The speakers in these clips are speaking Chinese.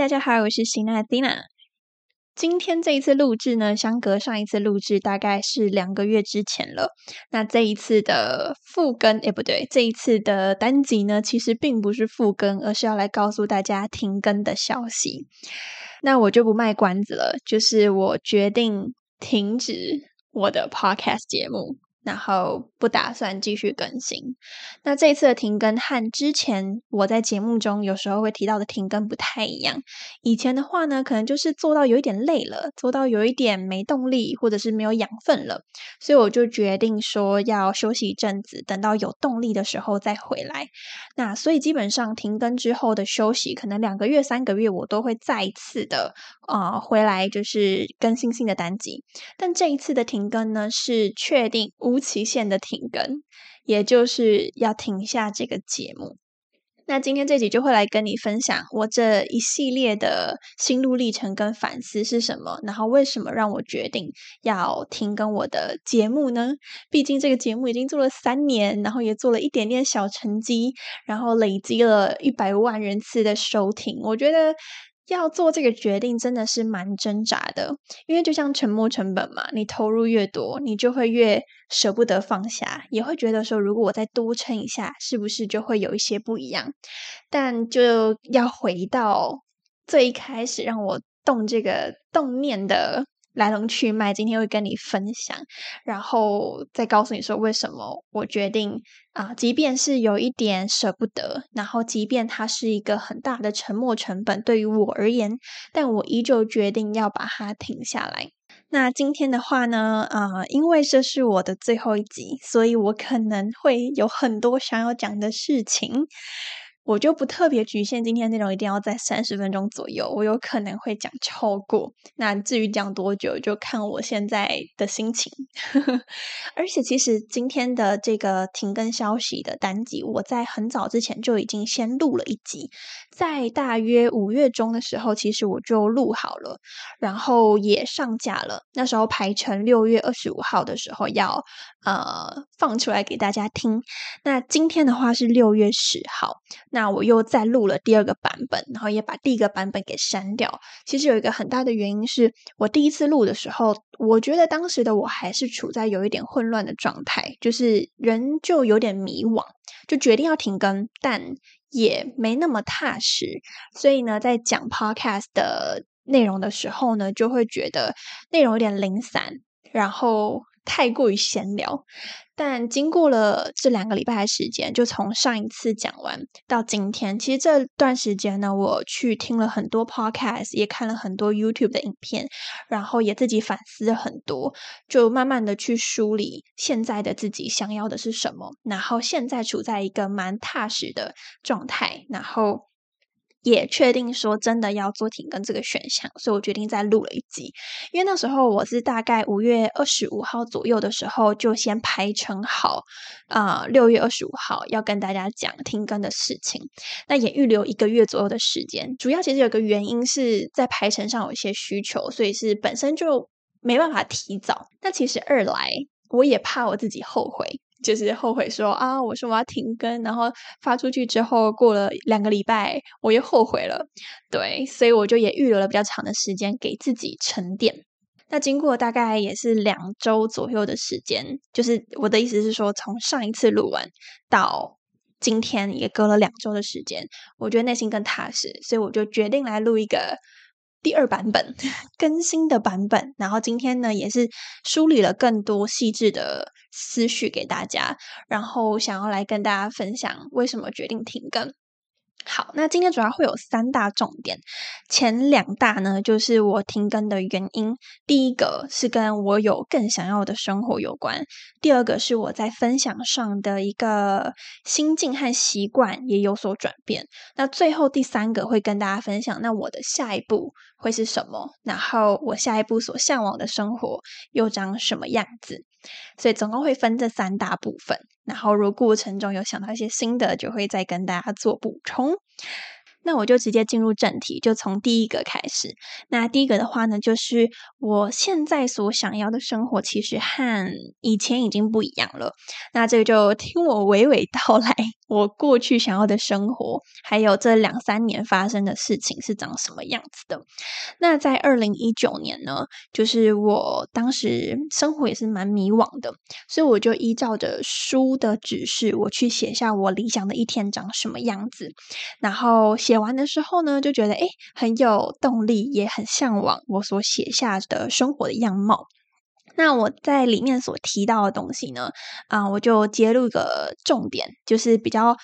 大家好，我是辛娜 Dina。今天这一次录制呢，相隔上一次录制大概是两个月之前了。那这一次的复更，哎，不对，这一次的单集呢，其实并不是复更，而是要来告诉大家停更的消息。那我就不卖关子了，就是我决定停止我的 Podcast 节目。然后不打算继续更新。那这一次的停更和之前我在节目中有时候会提到的停更不太一样。以前的话呢，可能就是做到有一点累了，做到有一点没动力，或者是没有养分了，所以我就决定说要休息一阵子，等到有动力的时候再回来。那所以基本上停更之后的休息，可能两个月、三个月，我都会再一次的啊回来，就是更新新的单集。但这一次的停更呢，是确定。无期限的停更，也就是要停下这个节目。那今天这集就会来跟你分享我这一系列的心路历程跟反思是什么，然后为什么让我决定要停更我的节目呢？毕竟这个节目已经做了三年，然后也做了一点点小成绩，然后累积了一百万人次的收听，我觉得。要做这个决定真的是蛮挣扎的，因为就像沉没成本嘛，你投入越多，你就会越舍不得放下，也会觉得说，如果我再多撑一下，是不是就会有一些不一样？但就要回到最一开始让我动这个动念的。来龙去脉，今天会跟你分享，然后再告诉你说为什么我决定啊，即便是有一点舍不得，然后即便它是一个很大的沉没成本对于我而言，但我依旧决定要把它停下来。那今天的话呢，啊，因为这是我的最后一集，所以我可能会有很多想要讲的事情。我就不特别局限今天内容，一定要在三十分钟左右。我有可能会讲超过。那至于讲多久，就看我现在的心情。而且，其实今天的这个停更消息的单集，我在很早之前就已经先录了一集，在大约五月中的时候，其实我就录好了，然后也上架了。那时候排成六月二十五号的时候要呃放出来给大家听。那今天的话是六月十号，那。我又再录了第二个版本，然后也把第一个版本给删掉。其实有一个很大的原因是我第一次录的时候，我觉得当时的我还是处在有一点混乱的状态，就是人就有点迷惘，就决定要停更，但也没那么踏实。所以呢，在讲 podcast 的内容的时候呢，就会觉得内容有点零散，然后。太过于闲聊，但经过了这两个礼拜的时间，就从上一次讲完到今天，其实这段时间呢，我去听了很多 podcast，也看了很多 YouTube 的影片，然后也自己反思了很多，就慢慢的去梳理现在的自己想要的是什么，然后现在处在一个蛮踏实的状态，然后。也确定说真的要做停更这个选项，所以我决定再录了一集。因为那时候我是大概五月二十五号左右的时候就先排成好，啊，六月二十五号要跟大家讲停更的事情。那也预留一个月左右的时间。主要其实有个原因是在排程上有一些需求，所以是本身就没办法提早。那其实二来我也怕我自己后悔。就是后悔说啊，我说我要停更，然后发出去之后过了两个礼拜，我又后悔了。对，所以我就也预留了比较长的时间给自己沉淀。那经过大概也是两周左右的时间，就是我的意思是说，从上一次录完到今天也隔了两周的时间，我觉得内心更踏实，所以我就决定来录一个。第二版本更新的版本，然后今天呢也是梳理了更多细致的思绪给大家，然后想要来跟大家分享为什么决定停更。好，那今天主要会有三大重点，前两大呢就是我停更的原因。第一个是跟我有更想要的生活有关，第二个是我在分享上的一个心境和习惯也有所转变。那最后第三个会跟大家分享，那我的下一步会是什么？然后我下一步所向往的生活又长什么样子？所以总共会分这三大部分，然后如果过程中有想到一些新的，就会再跟大家做补充。那我就直接进入正题，就从第一个开始。那第一个的话呢，就是我现在所想要的生活，其实和以前已经不一样了。那这个就听我娓娓道来，我过去想要的生活，还有这两三年发生的事情是长什么样子的。那在二零一九年呢，就是我当时生活也是蛮迷惘的，所以我就依照着书的指示，我去写下我理想的一天长什么样子，然后。写完的时候呢，就觉得诶很有动力，也很向往我所写下的生活的样貌。那我在里面所提到的东西呢，啊，我就揭露一个重点，就是比较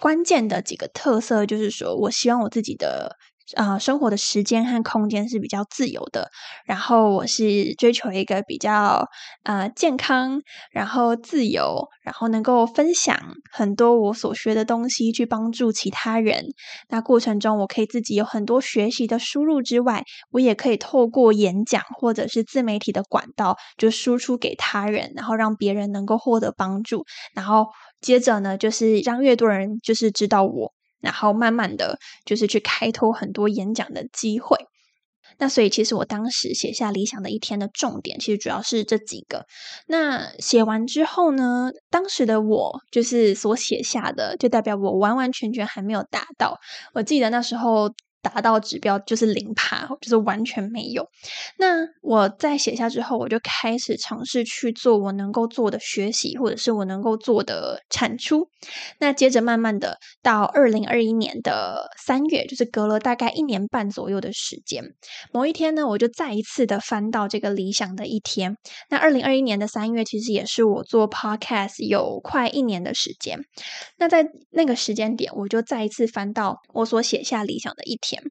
关键的几个特色，就是说我希望我自己的。啊，生活的时间和空间是比较自由的。然后我是追求一个比较呃健康，然后自由，然后能够分享很多我所学的东西，去帮助其他人。那过程中，我可以自己有很多学习的输入之外，我也可以透过演讲或者是自媒体的管道，就输出给他人，然后让别人能够获得帮助。然后接着呢，就是让越多人就是知道我。然后慢慢的就是去开拓很多演讲的机会，那所以其实我当时写下理想的一天的重点，其实主要是这几个。那写完之后呢，当时的我就是所写下的，就代表我完完全全还没有达到。我记得那时候。达到指标就是零趴，就是完全没有。那我在写下之后，我就开始尝试去做我能够做的学习，或者是我能够做的产出。那接着慢慢的到二零二一年的三月，就是隔了大概一年半左右的时间，某一天呢，我就再一次的翻到这个理想的一天。那二零二一年的三月，其实也是我做 podcast 有快一年的时间。那在那个时间点，我就再一次翻到我所写下理想的一天。him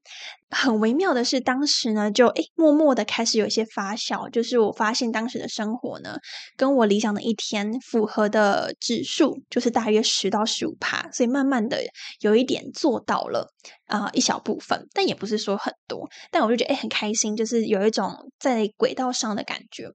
很微妙的是，当时呢，就诶默默的开始有一些发酵，就是我发现当时的生活呢，跟我理想的一天符合的指数，就是大约十到十五趴，所以慢慢的有一点做到了。啊，一小部分，但也不是说很多，但我就觉得哎，很开心，就是有一种在轨道上的感觉。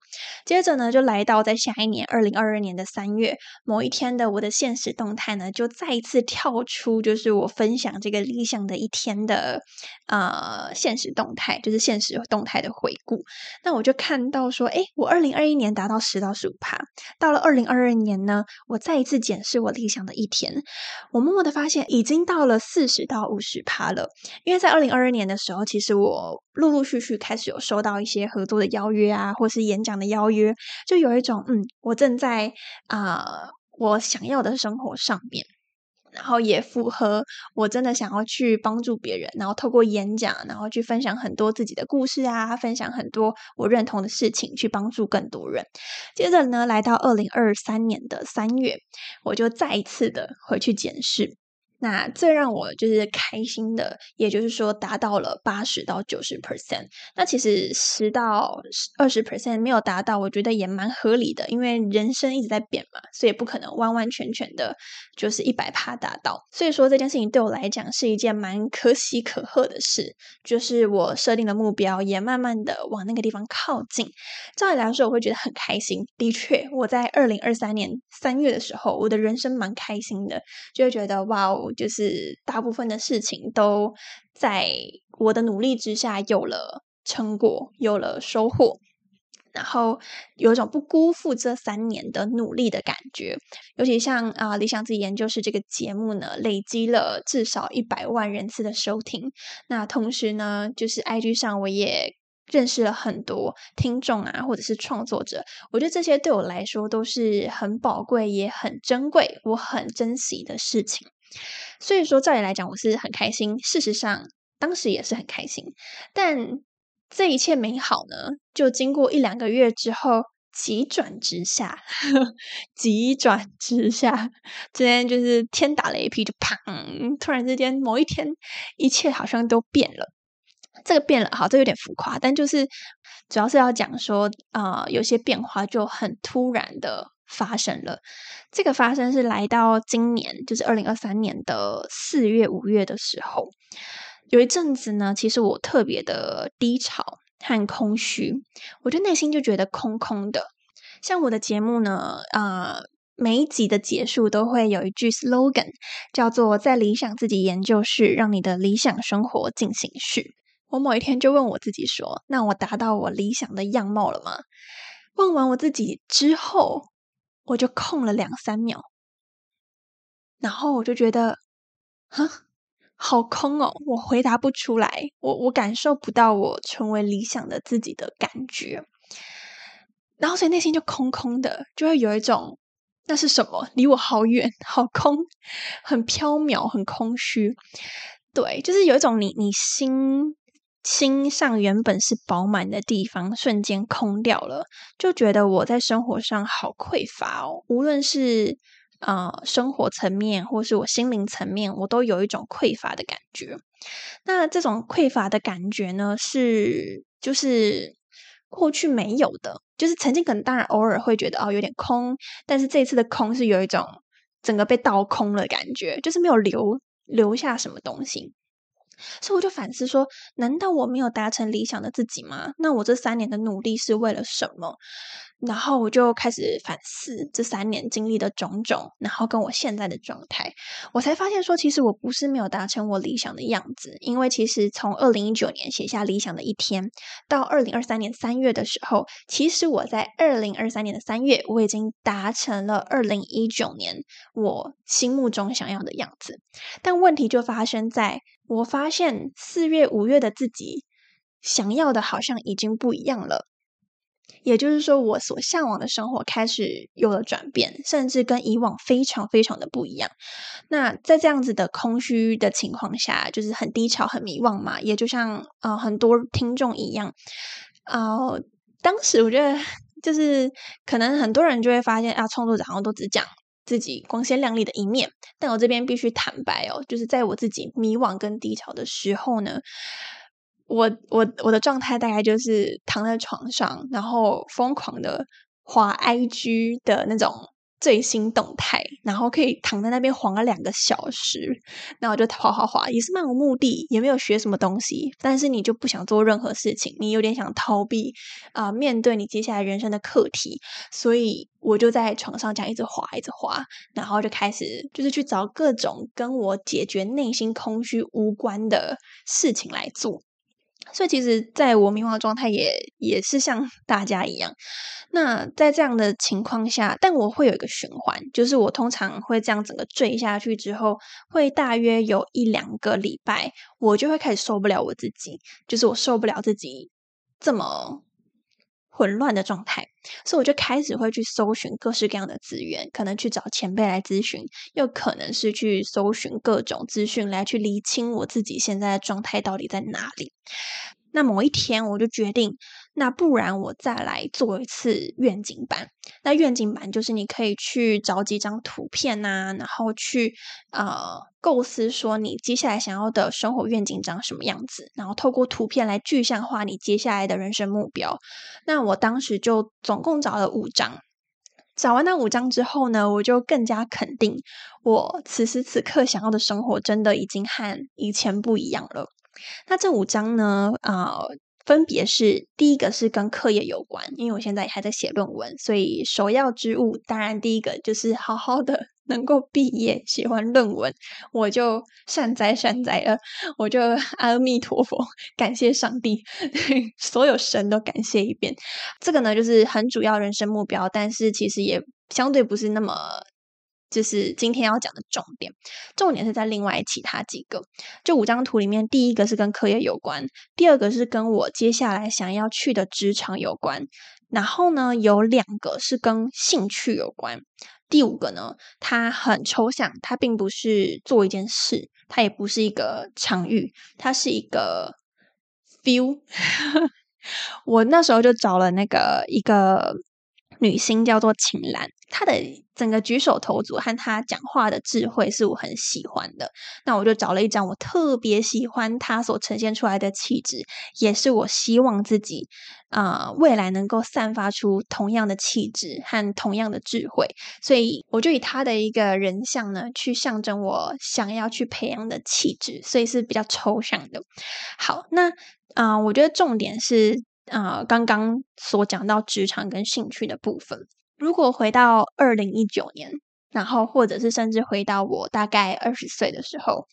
接着呢，就来到在下一年二零二二年的三月某一天的我的现实动态呢，就再一次跳出，就是我分享这个理想的一天的呃呃现实动态，就是现实动态的回顾。那我就看到说，哎，我二零二一年达到十到十五趴，到了二零二二年呢，我再一次检视我理想的一天，我默默的发现已经到了四十到五十趴。了，因为在二零二二年的时候，其实我陆陆续续开始有收到一些合作的邀约啊，或是演讲的邀约，就有一种嗯，我正在啊我想要的生活上面，然后也符合我真的想要去帮助别人，然后透过演讲，然后去分享很多自己的故事啊，分享很多我认同的事情，去帮助更多人。接着呢，来到二零二三年的三月，我就再一次的回去检视。那最让我就是开心的，也就是说达到了八十到九十 percent。那其实十到二十 percent 没有达到，我觉得也蛮合理的，因为人生一直在变嘛，所以不可能完完全全的就是一百趴达到。所以说这件事情对我来讲是一件蛮可喜可贺的事，就是我设定的目标也慢慢的往那个地方靠近。照理来说，我会觉得很开心。的确，我在二零二三年三月的时候，我的人生蛮开心的，就会觉得哇就是大部分的事情都在我的努力之下有了成果，有了收获，然后有一种不辜负这三年的努力的感觉。尤其像啊，理想自己研究室这个节目呢，累积了至少一百万人次的收听。那同时呢，就是 IG 上我也。认识了很多听众啊，或者是创作者，我觉得这些对我来说都是很宝贵也很珍贵，我很珍惜的事情。所以说，照理来讲，我是很开心。事实上，当时也是很开心。但这一切美好呢，就经过一两个月之后，急转直下，急转直下，今天就是天打雷劈，就砰！突然之间，某一天，一切好像都变了。这个变了，好，这有点浮夸，但就是主要是要讲说，啊，有些变化就很突然的发生了。这个发生是来到今年，就是二零二三年的四月、五月的时候，有一阵子呢，其实我特别的低潮。和空虚，我就内心就觉得空空的。像我的节目呢，呃，每一集的结束都会有一句 slogan，叫做“在理想自己研究室，让你的理想生活进行式”。我某一天就问我自己说：“那我达到我理想的样貌了吗？”问完我自己之后，我就空了两三秒，然后我就觉得，哈。好空哦，我回答不出来，我我感受不到我成为理想的自己的感觉，然后所以内心就空空的，就会有一种那是什么，离我好远，好空，很飘渺，很空虚。对，就是有一种你你心心上原本是饱满的地方，瞬间空掉了，就觉得我在生活上好匮乏哦，无论是。啊，生活层面或是我心灵层面，我都有一种匮乏的感觉。那这种匮乏的感觉呢，是就是过去没有的，就是曾经可能当然偶尔会觉得哦有点空，但是这次的空是有一种整个被倒空了感觉，就是没有留留下什么东西。所以我就反思说，难道我没有达成理想的自己吗？那我这三年的努力是为了什么？然后我就开始反思这三年经历的种种，然后跟我现在的状态，我才发现说，其实我不是没有达成我理想的样子。因为其实从二零一九年写下理想的一天，到二零二三年三月的时候，其实我在二零二三年的三月，我已经达成了二零一九年我心目中想要的样子。但问题就发生在我发现四月、五月的自己想要的好像已经不一样了。也就是说，我所向往的生活开始有了转变，甚至跟以往非常非常的不一样。那在这样子的空虚的情况下，就是很低潮、很迷惘嘛。也就像呃很多听众一样，呃，当时我觉得就是可能很多人就会发现啊，创作者好像都只讲自己光鲜亮丽的一面。但我这边必须坦白哦，就是在我自己迷惘跟低潮的时候呢。我我我的状态大概就是躺在床上，然后疯狂的滑 IG 的那种最新动态，然后可以躺在那边晃了两个小时，那我就滑滑滑，也是漫无目的，也没有学什么东西，但是你就不想做任何事情，你有点想逃避啊，面对你接下来人生的课题，所以我就在床上这样一直滑，一直滑，然后就开始就是去找各种跟我解决内心空虚无关的事情来做。所以其实，在我迷茫状态，也也是像 大家一样。那在这样的情况下，但我会有一个循环，就是我通常会这样整个坠下去之后，会大约有一两个礼拜，我就会开始受不了我自己，就是我受不了自己这么。混乱的状态，所以我就开始会去搜寻各式各样的资源，可能去找前辈来咨询，又可能是去搜寻各种资讯来去厘清我自己现在的状态到底在哪里。那某一天，我就决定，那不然我再来做一次愿景版。那愿景版就是你可以去找几张图片呐，然后去呃构思说你接下来想要的生活愿景长什么样子，然后透过图片来具象化你接下来的人生目标。那我当时就总共找了五张，找完那五张之后呢，我就更加肯定我此时此刻想要的生活真的已经和以前不一样了。那这五张呢？啊，分别是第一个是跟课业有关，因为我现在还在写论文，所以首要之务当然第一个就是好好的能够毕业，写完论文我就善哉善哉了，我就 阿弥陀佛，感谢上帝，所有神都感谢一遍。这个呢，就是很主要人生目标，但是其实也相对不是那么。就是今天要讲的重点，重点是在另外其他几个。这五张图里面，第一个是跟课业有关，第二个是跟我接下来想要去的职场有关，然后呢，有两个是跟兴趣有关，第五个呢，它很抽象，它并不是做一件事，它也不是一个场域，它是一个 feel。我那时候就找了那个一个。女星叫做秦岚，她的整个举手投足和她讲话的智慧是我很喜欢的。那我就找了一张我特别喜欢她所呈现出来的气质，也是我希望自己啊未来能够散发出同样的气质和同样的智慧。所以我就以她的一个人像呢，去象征我想要去培养的气质，所以是比较抽象的。好，那啊，我觉得重点是。啊，刚刚所讲到职场跟兴趣的部分，如果回到二零一九年，然后或者是甚至回到我大概二十岁的时候，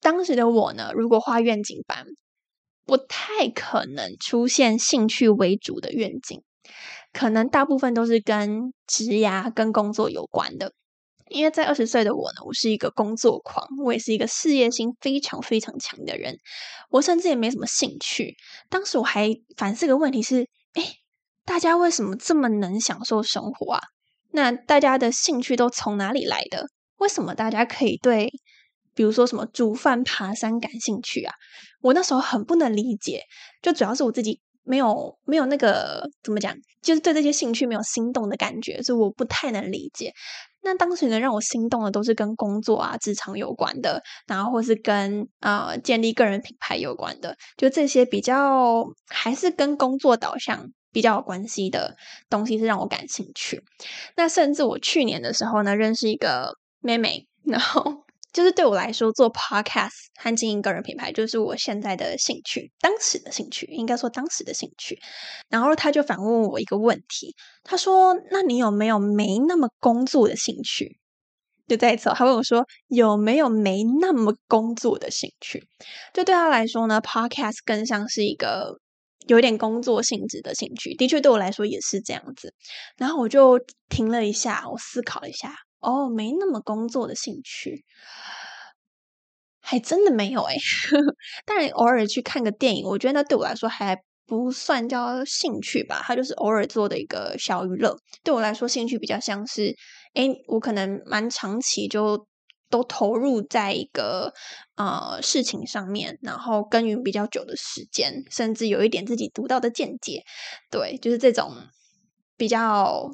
当时的我呢，如果画愿景班，不太可能出现兴趣为主的愿景，可能大部分都是跟职涯跟工作有关的。因为在二十岁的我呢，我是一个工作狂，我也是一个事业心非常非常强的人，我甚至也没什么兴趣。当时我还反思个问题是：哎，大家为什么这么能享受生活啊？那大家的兴趣都从哪里来的？为什么大家可以对，比如说什么煮饭、爬山感兴趣啊？我那时候很不能理解，就主要是我自己没有没有那个怎么讲，就是对这些兴趣没有心动的感觉，所以我不太能理解。那当时呢，让我心动的都是跟工作啊、职场有关的，然后或是跟啊建立个人品牌有关的，就这些比较还是跟工作导向比较有关系的东西是让我感兴趣。那甚至我去年的时候呢，认识一个妹妹，然后。就是对我来说，做 podcast 和经营个人品牌，就是我现在的兴趣，当时的兴趣，应该说当时的兴趣。然后他就反问我一个问题，他说：“那你有没有没那么工作的兴趣？”就再一次，他问我说：“有没有没那么工作的兴趣？”就对他来说呢，podcast 更像是一个有点工作性质的兴趣。的确，对我来说也是这样子。然后我就停了一下，我思考了一下。哦，没那么工作的兴趣，还真的没有哎。当然，偶尔去看个电影，我觉得那对我来说还不算叫兴趣吧，它就是偶尔做的一个小娱乐。对我来说，兴趣比较像是，哎，我可能蛮长期就都投入在一个呃事情上面，然后耕耘比较久的时间，甚至有一点自己独到的见解。对，就是这种比较。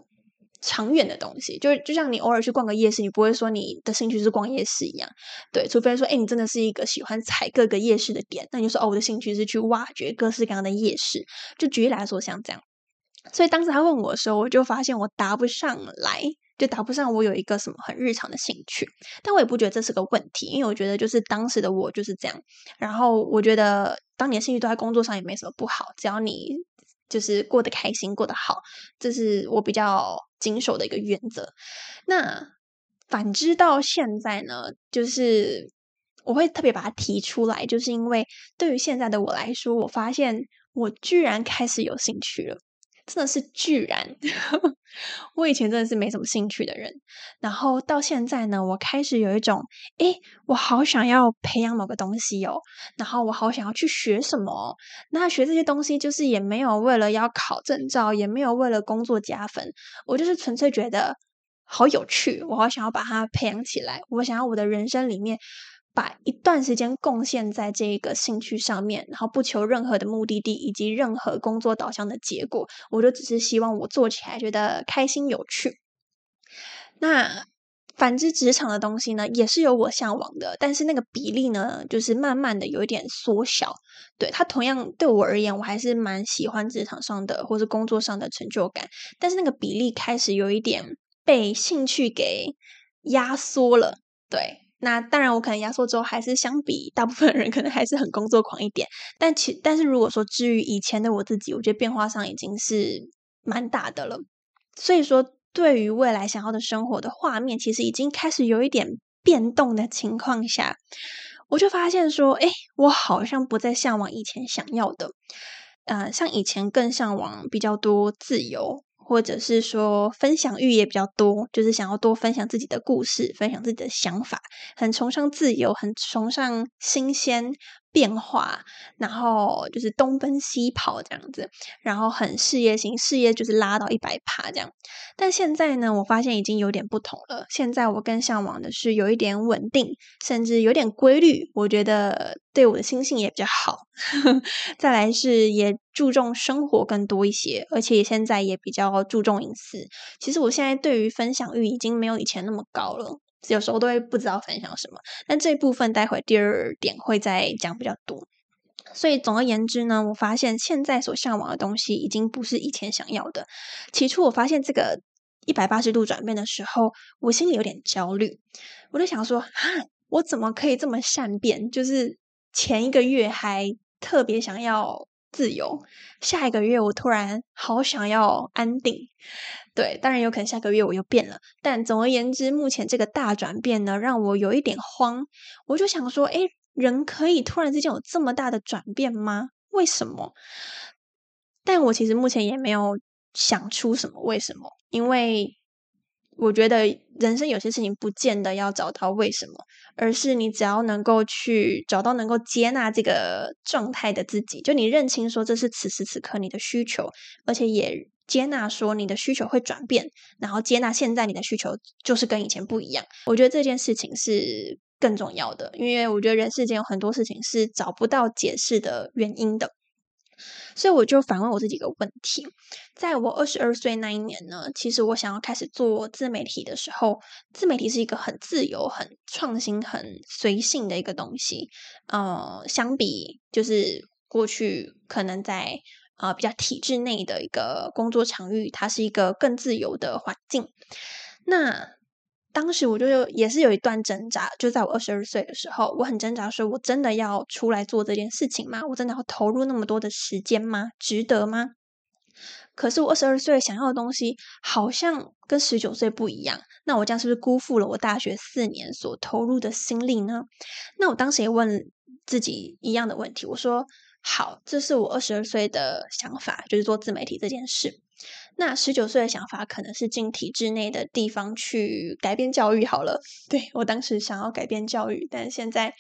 长远的东西，就是就像你偶尔去逛个夜市，你不会说你的兴趣是逛夜市一样，对，除非说，哎，你真的是一个喜欢踩各个夜市的点，那你就说，哦，我的兴趣是去挖掘各式各样的夜市。就举例来说，像这样，所以当时他问我的时候，我就发现我答不上来，就答不上我有一个什么很日常的兴趣，但我也不觉得这是个问题，因为我觉得就是当时的我就是这样，然后我觉得当你的兴趣都在工作上也没什么不好，只要你。就是过得开心，过得好，这是我比较谨守的一个原则。那反之到现在呢，就是我会特别把它提出来，就是因为对于现在的我来说，我发现我居然开始有兴趣了。真的是居然，我以前真的是没什么兴趣的人，然后到现在呢，我开始有一种，诶，我好想要培养某个东西哦，然后我好想要去学什么，那学这些东西就是也没有为了要考证照，也没有为了工作加分，我就是纯粹觉得好有趣，我好想要把它培养起来，我想要我的人生里面。把一段时间贡献在这个兴趣上面，然后不求任何的目的地以及任何工作导向的结果，我就只是希望我做起来觉得开心有趣。那反之，职场的东西呢，也是有我向往的，但是那个比例呢，就是慢慢的有一点缩小。对它同样对我而言，我还是蛮喜欢职场上的或是工作上的成就感，但是那个比例开始有一点被兴趣给压缩了。对。那当然，我可能压缩之后，还是相比大部分人，可能还是很工作狂一点。但其但是如果说至于以前的我自己，我觉得变化上已经是蛮大的了。所以说，对于未来想要的生活的画面，其实已经开始有一点变动的情况下，我就发现说，哎，我好像不再向往以前想要的。呃，像以前更向往比较多自由。或者是说分享欲也比较多，就是想要多分享自己的故事，分享自己的想法，很崇尚自由，很崇尚新鲜，变化，然后就是东奔西跑这样子，然后很事业型，事业就是拉到一百趴这样。但现在呢，我发现已经有点不同了。现在我更向往的是有一点稳定，甚至有点规律。我觉得对我的心性也比较好。再来是也注重生活更多一些，而且现在也比较注重隐私。其实我现在对于分享欲已经没有以前那么高了。有时候都会不知道分享什么，但这一部分待会第二点会再讲比较多。所以总而言之呢，我发现现在所向往的东西已经不是以前想要的。起初我发现这个一百八十度转变的时候，我心里有点焦虑，我就想说：哈，我怎么可以这么善变？就是前一个月还特别想要自由，下一个月我突然好想要安定。对，当然有可能下个月我又变了，但总而言之，目前这个大转变呢，让我有一点慌。我就想说，哎，人可以突然之间有这么大的转变吗？为什么？但我其实目前也没有想出什么为什么，因为我觉得人生有些事情不见得要找到为什么，而是你只要能够去找到能够接纳这个状态的自己，就你认清说这是此时此刻你的需求，而且也。接纳说你的需求会转变，然后接纳现在你的需求就是跟以前不一样。我觉得这件事情是更重要的，因为我觉得人世间有很多事情是找不到解释的原因的。所以我就反问我自己一个问题：在我二十二岁那一年呢，其实我想要开始做自媒体的时候，自媒体是一个很自由、很创新、很随性的一个东西。呃，相比就是过去可能在。啊，比较体制内的一个工作场域，它是一个更自由的环境。那当时我就也是有一段挣扎，就在我二十二岁的时候，我很挣扎，说我真的要出来做这件事情吗？我真的要投入那么多的时间吗？值得吗？可是我二十二岁想要的东西，好像跟十九岁不一样。那我这样是不是辜负了我大学四年所投入的心力呢？那我当时也问自己一样的问题，我说。好，这是我二十二岁的想法，就是做自媒体这件事。那十九岁的想法可能是进体制内的地方去改变教育好了。对我当时想要改变教育，但现在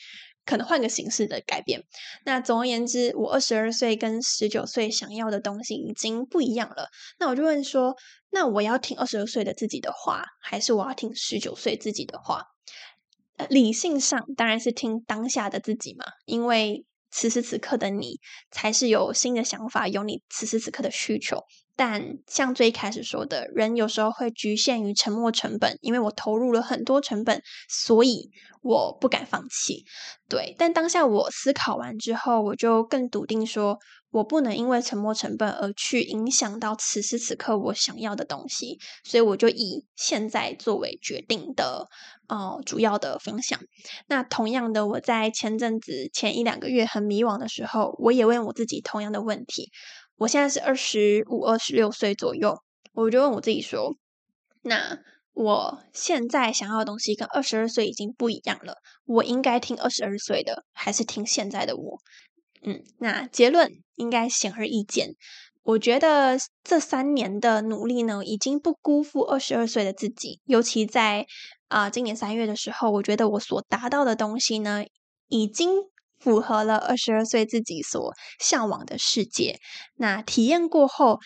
可能换个形式的改变。那总而言之，我二十二岁跟十九岁想要的东西已经不一样了。那我就问说，那我要听二十二岁的自己的话，还是我要听十九岁自己的话？理性上当然是听当下的自己嘛，因为。此时此刻的你，才是有新的想法，有你此时此刻的需求。但像最开始说的，人有时候会局限于沉没成本，因为我投入了很多成本，所以我不敢放弃。对，但当下我思考完之后，我就更笃定说。我不能因为沉没成本而去影响到此时此刻我想要的东西，所以我就以现在作为决定的呃主要的方向。那同样的，我在前阵子前一两个月很迷惘的时候，我也问我自己同样的问题。我现在是二十五、二十六岁左右，我就问我自己说：那我现在想要的东西跟二十二岁已经不一样了，我应该听二十二岁的，还是听现在的我？嗯，那结论应该显而易见。我觉得这三年的努力呢，已经不辜负二十二岁的自己。尤其在啊，今年三月的时候，我觉得我所达到的东西呢，已经符合了二十二岁自己所向往的世界。那体验过后。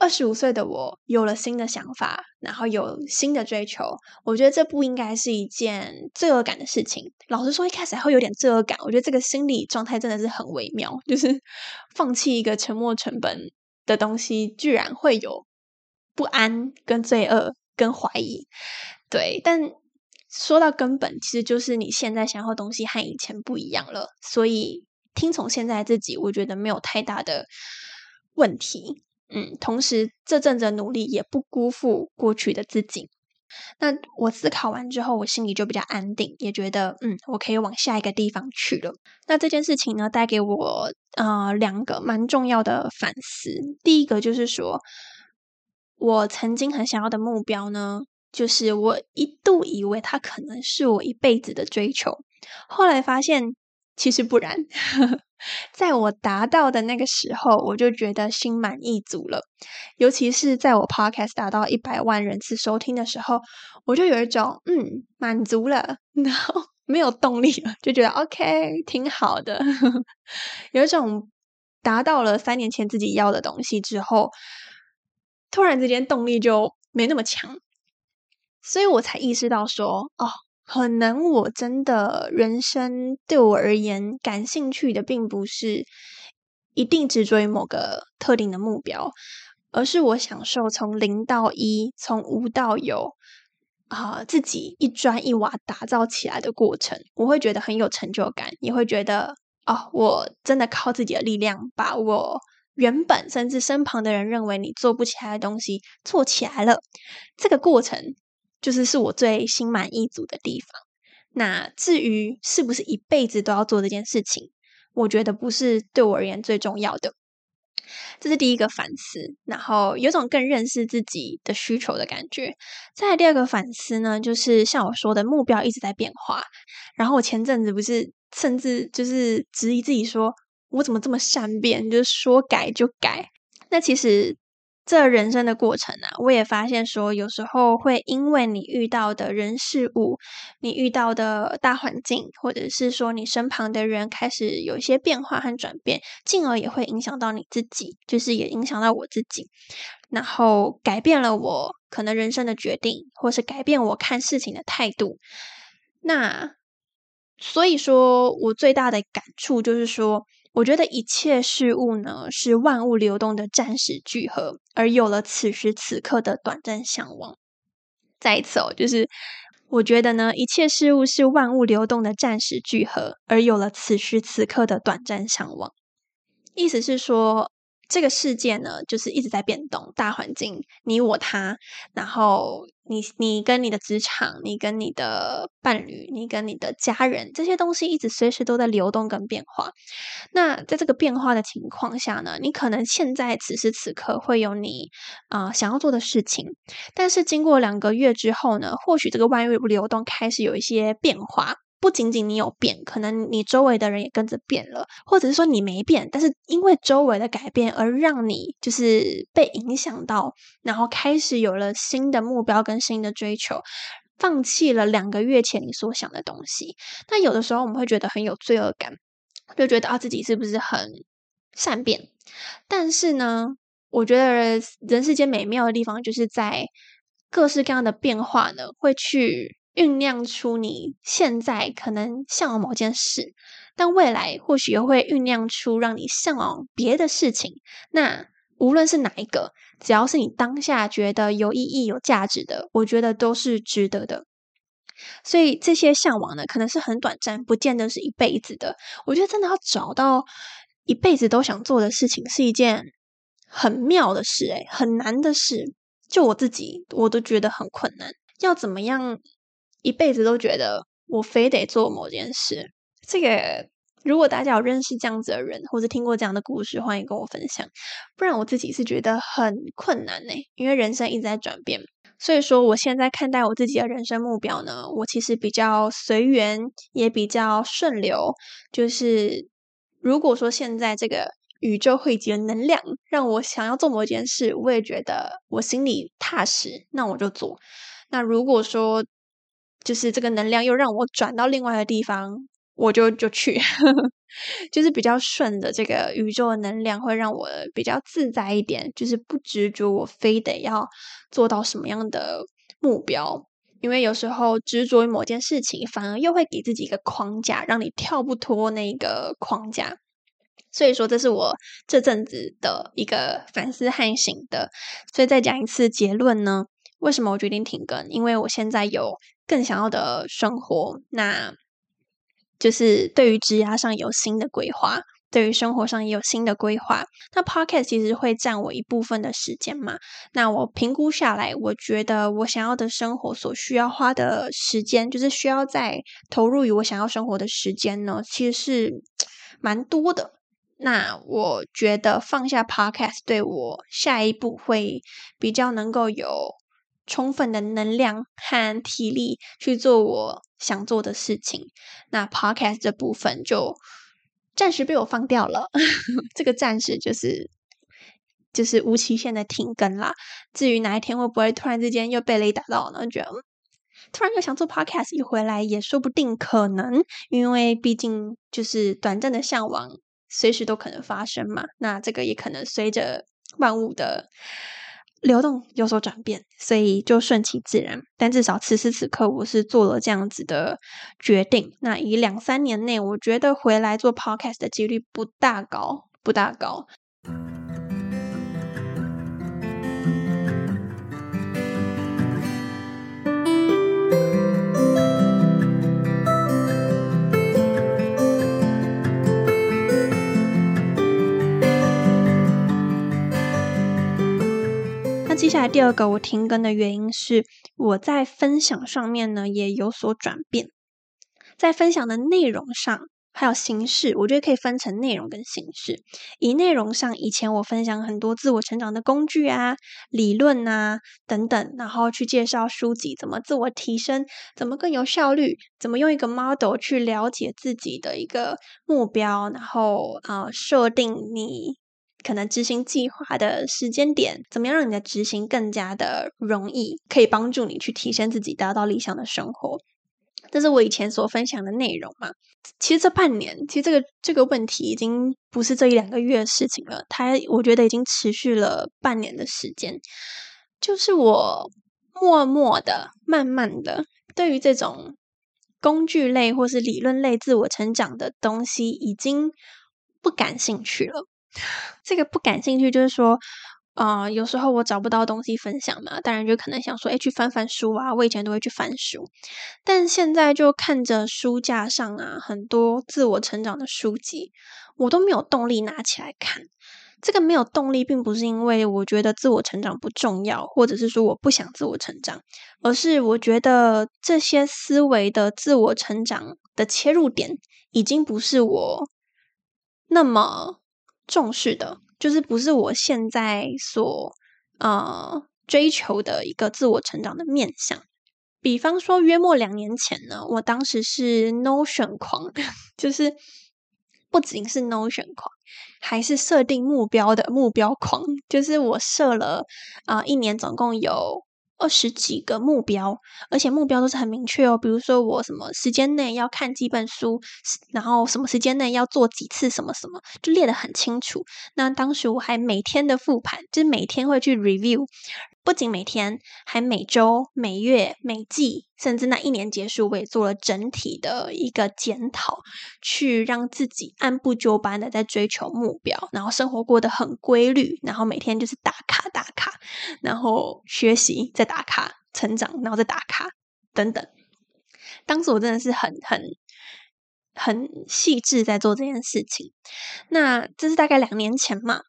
二十五岁的我有了新的想法，然后有新的追求。我觉得这不应该是一件罪恶感的事情。老实说，一开始还会有点罪恶感。我觉得这个心理状态真的是很微妙，就是 放弃一个沉没成本的东西，居然会有不安、跟罪恶、跟怀疑。对，但说到根本，其实就是你现在想要的东西和以前不一样了。所以听从现在自己，我觉得没有太大的问题。嗯，同时这阵子努力也不辜负过去的自己。那我思考完之后，我心里就比较安定，也觉得嗯，我可以往下一个地方去了。那这件事情呢，带给我呃两个蛮重要的反思。第一个就是说，我曾经很想要的目标呢，就是我一度以为它可能是我一辈子的追求，后来发现其实不然。在我达到的那个时候，我就觉得心满意足了。尤其是在我 podcast 达到一百万人次收听的时候，我就有一种嗯满足了。然后 没有动力了，就觉得 OK 挺好的，有一种达到了三年前自己要的东西之后，突然之间动力就没那么强，所以我才意识到说，哦，可能我真的人生对我而言感兴趣的，并不是一定执着于某个特定的目标，而是我享受从零到一，从无到有。啊，自己一砖一瓦打造起来的过程，我会觉得很有成就感，也会觉得哦，我真的靠自己的力量，把我原本甚至身旁的人认为你做不起来的东西做起来了。这个过程就是是我最心满意足的地方。那至于是不是一辈子都要做这件事情，我觉得不是对我而言最重要的。这是第一个反思，然后有种更认识自己的需求的感觉。再第二个反思呢，就是像我说的目标一直在变化。然后我前阵子不是甚至就是质疑自己，说我怎么这么善变，就是说改就改。那其实。这人生的过程啊，我也发现说，有时候会因为你遇到的人事物，你遇到的大环境，或者是说你身旁的人开始有一些变化和转变，进而也会影响到你自己，就是也影响到我自己，然后改变了我可能人生的决定，或是改变我看事情的态度。那所以说我最大的感触就是说。我觉得一切事物呢，是万物流动的暂时聚合，而有了此时此刻的短暂向往。再一次哦，就是我觉得呢，一切事物是万物流动的暂时聚合，而有了此时此刻的短暂向往。意思是说。这个世界呢，就是一直在变动，大环境，你我他，然后你你跟你的职场，你跟你的伴侣，你跟你的家人，这些东西一直随时都在流动跟变化。那在这个变化的情况下呢，你可能现在此时此刻会有你啊想要做的事情，但是经过两个月之后呢，或许这个万物流动开始有一些变化。不仅仅你有变，可能你周围的人也跟着变了，或者是说你没变，但是因为周围的改变而让你就是被影响到，然后开始有了新的目标跟新的追求，放弃了两个月前你所想的东西。那有的时候我们会觉得很有罪恶感，就觉得啊自己是不是很善变？但是呢，我觉得人世间美妙的地方就是在各式各样的变化呢，会去。酝酿出你现在可能向往某件事，但未来或许又会酝酿出让你向往别的事情。那无论是哪一个，只要是你当下觉得有意义、有价值的，我觉得都是值得的。所以这些向往呢，可能是很短暂，不见得是一辈子的。我觉得真的要找到一辈子都想做的事情，是一件很妙的事，诶很难的事。就我自己，我都觉得很困难。要怎么样？一辈子都觉得我非得做某件事，这个如果大家有认识这样子的人，或者听过这样的故事，欢迎跟我分享。不然我自己是觉得很困难呢，因为人生一直在转变。所以说，我现在看待我自己的人生目标呢，我其实比较随缘，也比较顺流。就是如果说现在这个宇宙汇集的能量让我想要做某件事，我也觉得我心里踏实，那我就做。那如果说，就是这个能量又让我转到另外的地方，我就就去，就是比较顺的这个宇宙的能量会让我比较自在一点，就是不执着我非得要做到什么样的目标，因为有时候执着于某件事情，反而又会给自己一个框架，让你跳不脱那个框架。所以说，这是我这阵子的一个反思和醒的。所以再讲一次结论呢？为什么我决定停更？因为我现在有更想要的生活，那就是对于职涯上有新的规划，对于生活上也有新的规划。那 Podcast 其实会占我一部分的时间嘛？那我评估下来，我觉得我想要的生活所需要花的时间，就是需要在投入于我想要生活的时间呢，其实是蛮多的。那我觉得放下 Podcast 对我下一步会比较能够有。充分的能量和体力去做我想做的事情，那 podcast 这部分就暂时被我放掉了。这个暂时就是就是无期限的停更啦。至于哪一天会不会突然之间又被雷打到呢？觉得突然又想做 podcast 一回来也说不定，可能因为毕竟就是短暂的向往，随时都可能发生嘛。那这个也可能随着万物的流动有所转变，所以就顺其自然。但至少此时此刻，我是做了这样子的决定。那以两三年内，我觉得回来做 podcast 的几率不大高，不大高。接下来第二个我停更的原因是，我在分享上面呢也有所转变，在分享的内容上还有形式，我觉得可以分成内容跟形式。以内容上，以前我分享很多自我成长的工具啊、理论啊等等，然后去介绍书籍怎么自我提升，怎么更有效率，怎么用一个 model 去了解自己的一个目标，然后呃设定你。可能执行计划的时间点，怎么样让你的执行更加的容易，可以帮助你去提升自己，达到理想的生活。这是我以前所分享的内容嘛？其实这半年，其实这个这个问题已经不是这一两个月的事情了，它我觉得已经持续了半年的时间。就是我默默的、慢慢的，对于这种工具类或是理论类自我成长的东西，已经不感兴趣了。这个不感兴趣，就是说，啊，有时候我找不到东西分享嘛，当然就可能想说，哎，去翻翻书啊。我以前都会去翻书，但现在就看着书架上啊，很多自我成长的书籍，我都没有动力拿起来看。这个没有动力，并不是因为我觉得自我成长不重要，或者是说我不想自我成长，而是我觉得这些思维的自我成长的切入点，已经不是我那么。重视的，就是不是我现在所呃追求的一个自我成长的面向。比方说，约莫两年前呢，我当时是 Notion 狂，就是不仅是 Notion 狂，还是设定目标的目标狂。就是我设了啊，一年总共有。二十几个目标，而且目标都是很明确哦。比如说，我什么时间内要看几本书，然后什么时间内要做几次什么什么，就列得很清楚。那当时我还每天的复盘，就是每天会去 review。不仅每天，还每周、每月、每季，甚至那一年结束，我也做了整体的一个检讨，去让自己按部就班的在追求目标，然后生活过得很规律，然后每天就是打卡打卡，然后学习再打卡，成长，然后再打卡等等。当时我真的是很很很细致在做这件事情。那这是大概两年前嘛。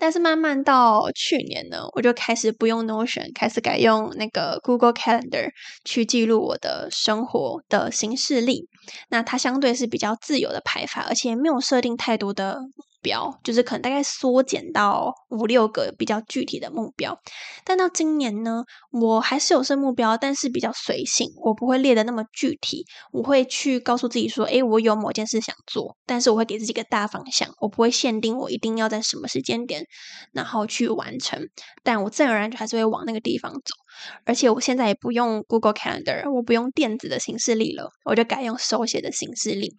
但是慢慢到去年呢，我就开始不用 Notion，开始改用那个 Google Calendar 去记录我的生活的行事历。那它相对是比较自由的排法，而且没有设定太多的。标就是可能大概缩减到五六个比较具体的目标，但到今年呢，我还是有设目标，但是比较随性，我不会列的那么具体。我会去告诉自己说，诶，我有某件事想做，但是我会给自己一个大方向，我不会限定我一定要在什么时间点然后去完成，但我自然而然就还是会往那个地方走。而且我现在也不用 Google Calendar，我不用电子的形式历了，我就改用手写的形式历。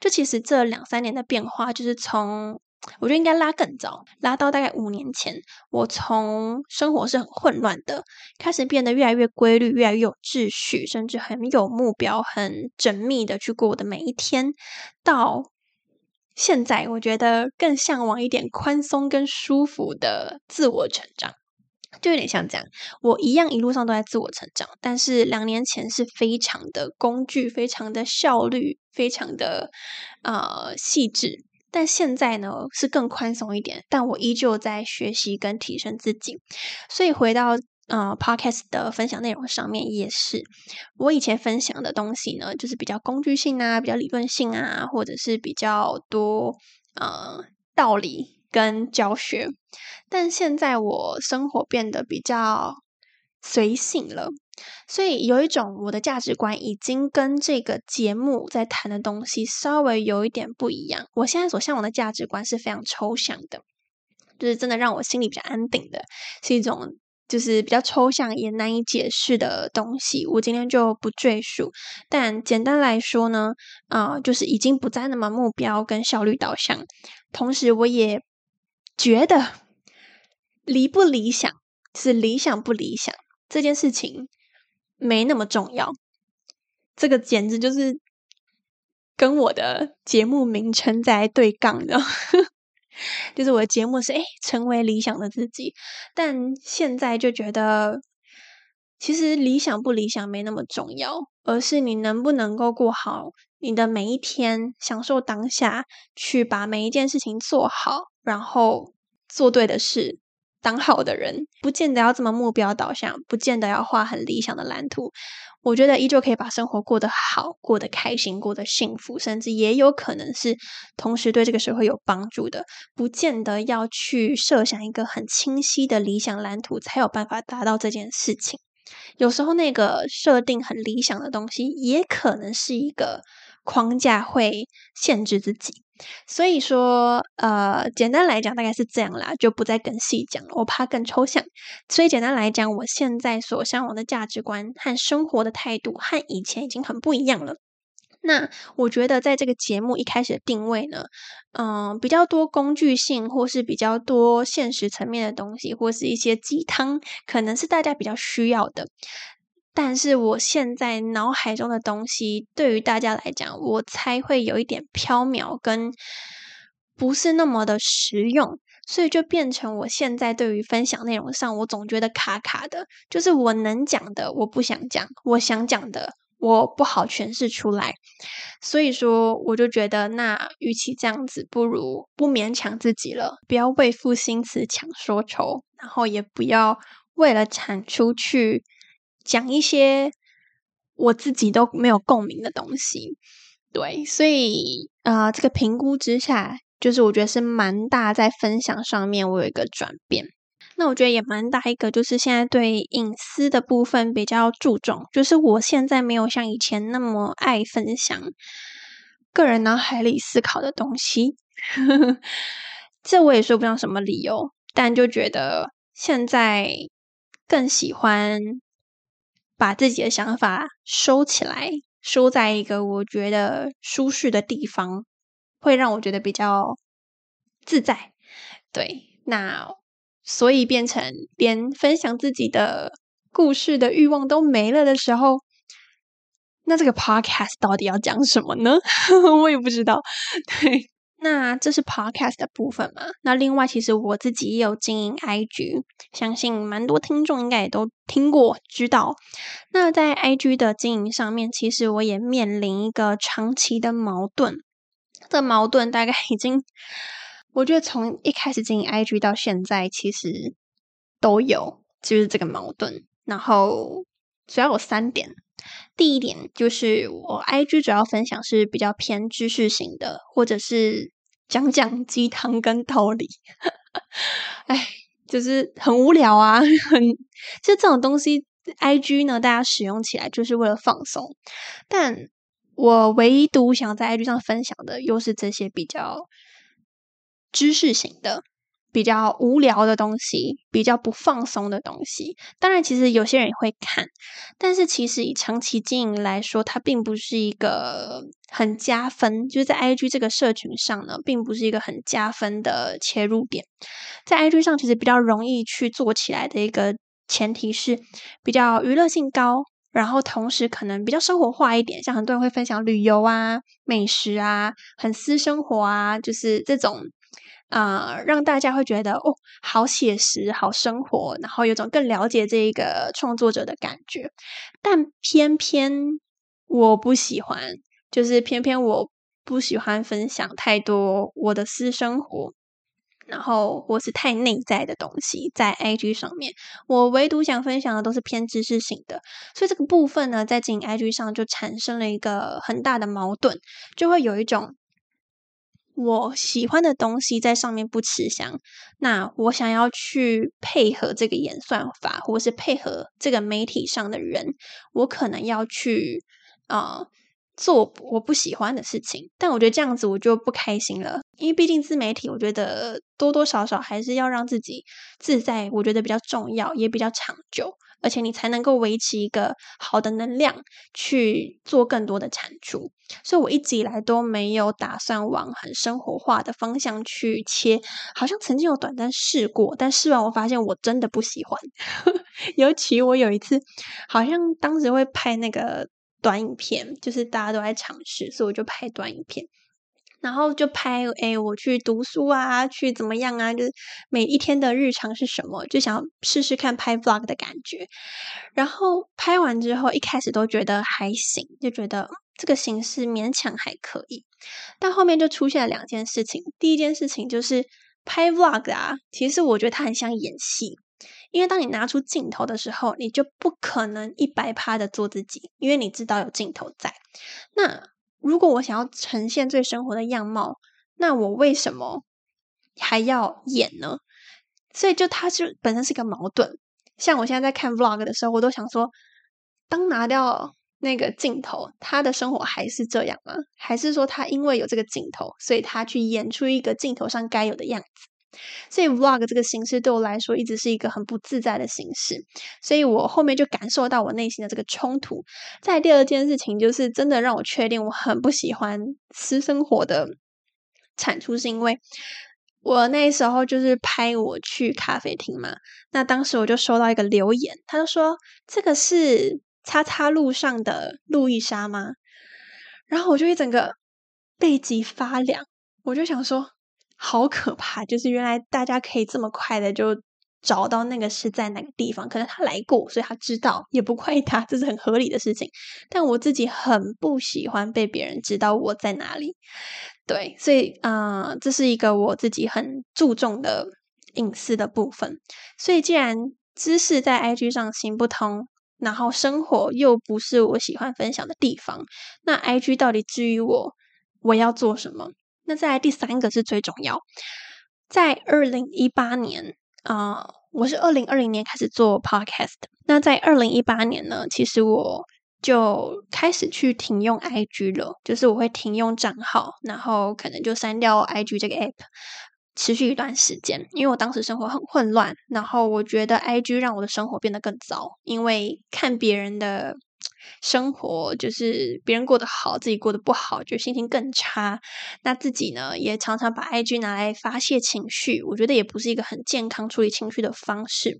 就其实这两三年的变化，就是从我觉得应该拉更早，拉到大概五年前，我从生活是很混乱的，开始变得越来越规律，越来越有秩序，甚至很有目标，很缜密的去过我的每一天，到现在，我觉得更向往一点宽松跟舒服的自我成长。就有点像这样，我一样一路上都在自我成长，但是两年前是非常的工具，非常的效率，非常的呃细致，但现在呢是更宽松一点，但我依旧在学习跟提升自己，所以回到呃 podcast 的分享内容上面也是，我以前分享的东西呢，就是比较工具性啊，比较理论性啊，或者是比较多呃道理。跟教学，但现在我生活变得比较随性了，所以有一种我的价值观已经跟这个节目在谈的东西稍微有一点不一样。我现在所向往的价值观是非常抽象的，就是真的让我心里比较安定的，是一种就是比较抽象也难以解释的东西，我今天就不赘述。但简单来说呢，啊，就是已经不再那么目标跟效率导向。同时，我也觉得理不理想是理想不理想这件事情没那么重要。这个简直就是跟我的节目名称在对杠的。就是我的节目是哎，成为理想的自己，但现在就觉得，其实理想不理想没那么重要，而是你能不能够过好你的每一天，享受当下，去把每一件事情做好，然后做对的事。当好的人，不见得要这么目标导向，不见得要画很理想的蓝图。我觉得依旧可以把生活过得好，过得开心，过得幸福，甚至也有可能是同时对这个社会有帮助的。不见得要去设想一个很清晰的理想蓝图，才有办法达到这件事情。有时候那个设定很理想的东西，也可能是一个框架，会限制自己。所以说，呃，简单来讲，大概是这样啦，就不再更细讲了，我怕更抽象。所以简单来讲，我现在所向往的价值观和生活的态度，和以前已经很不一样了。那我觉得，在这个节目一开始的定位呢，嗯，比较多工具性，或是比较多现实层面的东西，或是一些鸡汤，可能是大家比较需要的。但是我现在脑海中的东西，对于大家来讲，我猜会有一点飘渺，跟不是那么的实用，所以就变成我现在对于分享内容上，我总觉得卡卡的，就是我能讲的我不想讲，我想讲的我不好诠释出来，所以说我就觉得，那与其这样子，不如不勉强自己了，不要为赋新词强说愁，然后也不要为了产出去。讲一些我自己都没有共鸣的东西，对，所以啊，这个评估之下，就是我觉得是蛮大，在分享上面我有一个转变。那我觉得也蛮大一个，就是现在对隐私的部分比较注重，就是我现在没有像以前那么爱分享个人脑海里思考的东西。这我也说不上什么理由，但就觉得现在更喜欢。把自己的想法收起来，收在一个我觉得舒适的地方，会让我觉得比较自在。对，那所以变成连分享自己的故事的欲望都没了的时候，那这个 podcast 到底要讲什么呢？我也不知道。对。那这是 podcast 的部分嘛？那另外，其实我自己也有经营 IG，相信蛮多听众应该也都听过、知道。那在 IG 的经营上面，其实我也面临一个长期的矛盾。这矛盾大概已经，我觉得从一开始经营 IG 到现在，其实都有，就是这个矛盾。然后主要有三点。第一点就是我 IG 主要分享是比较偏知识型的，或者是讲讲鸡汤跟道理。哎，就是很无聊啊，很就这种东西，IG 呢，大家使用起来就是为了放松。但我唯独想在 IG 上分享的，又是这些比较知识型的。比较无聊的东西，比较不放松的东西，当然，其实有些人也会看，但是其实以长期经营来说，它并不是一个很加分。就是在 IG 这个社群上呢，并不是一个很加分的切入点。在 IG 上，其实比较容易去做起来的一个前提是比较娱乐性高，然后同时可能比较生活化一点，像很多人会分享旅游啊、美食啊、很私生活啊，就是这种。啊，让大家会觉得哦，好写实，好生活，然后有种更了解这一个创作者的感觉。但偏偏我不喜欢，就是偏偏我不喜欢分享太多我的私生活，然后或是太内在的东西在 IG 上面。我唯独想分享的都是偏知识型的，所以这个部分呢，在经营 IG 上就产生了一个很大的矛盾，就会有一种。我喜欢的东西在上面不吃香，那我想要去配合这个演算法，或是配合这个媒体上的人，我可能要去啊做我不喜欢的事情，但我觉得这样子我就不开心了，因为毕竟自媒体，我觉得多多少少还是要让自己自在，我觉得比较重要，也比较长久，而且你才能够维持一个好的能量去做更多的产出。所以我一直以来都没有打算往很生活化的方向去切，好像曾经有短暂试过，但试完我发现我真的不喜欢，尤其我有一次，好像当时会拍那个。短影片就是大家都在尝试，所以我就拍短影片，然后就拍哎，我去读书啊，去怎么样啊？就是每一天的日常是什么？就想试试看拍 vlog 的感觉。然后拍完之后，一开始都觉得还行，就觉得这个形式勉强还可以。但后面就出现了两件事情。第一件事情就是拍 vlog 啊，其实我觉得它很像演戏。因为当你拿出镜头的时候，你就不可能一百趴的做自己，因为你知道有镜头在。那如果我想要呈现最生活的样貌，那我为什么还要演呢？所以就它是本身是一个矛盾。像我现在在看 vlog 的时候，我都想说，当拿掉那个镜头，他的生活还是这样吗？还是说他因为有这个镜头，所以他去演出一个镜头上该有的样子？所以 vlog 这个形式对我来说一直是一个很不自在的形式，所以我后面就感受到我内心的这个冲突。在第二件事情，就是真的让我确定我很不喜欢私生活的产出，是因为我那时候就是拍我去咖啡厅嘛，那当时我就收到一个留言，他就说这个是叉叉路上的路易莎吗？然后我就一整个背脊发凉，我就想说。好可怕！就是原来大家可以这么快的就找到那个是在哪个地方，可能他来过，所以他知道，也不怪他，这是很合理的事情。但我自己很不喜欢被别人知道我在哪里，对，所以啊，这是一个我自己很注重的隐私的部分。所以既然知识在 IG 上行不通，然后生活又不是我喜欢分享的地方，那 IG 到底至于我，我要做什么？那再来第三个是最重要，在二零一八年啊，我是二零二零年开始做 podcast。那在二零一八年呢，其实我就开始去停用 IG 了，就是我会停用账号，然后可能就删掉 IG 这个 app，持续一段时间。因为我当时生活很混乱，然后我觉得 IG 让我的生活变得更糟，因为看别人的。生活就是别人过得好，自己过得不好，就心情更差。那自己呢，也常常把 IG 拿来发泄情绪，我觉得也不是一个很健康处理情绪的方式。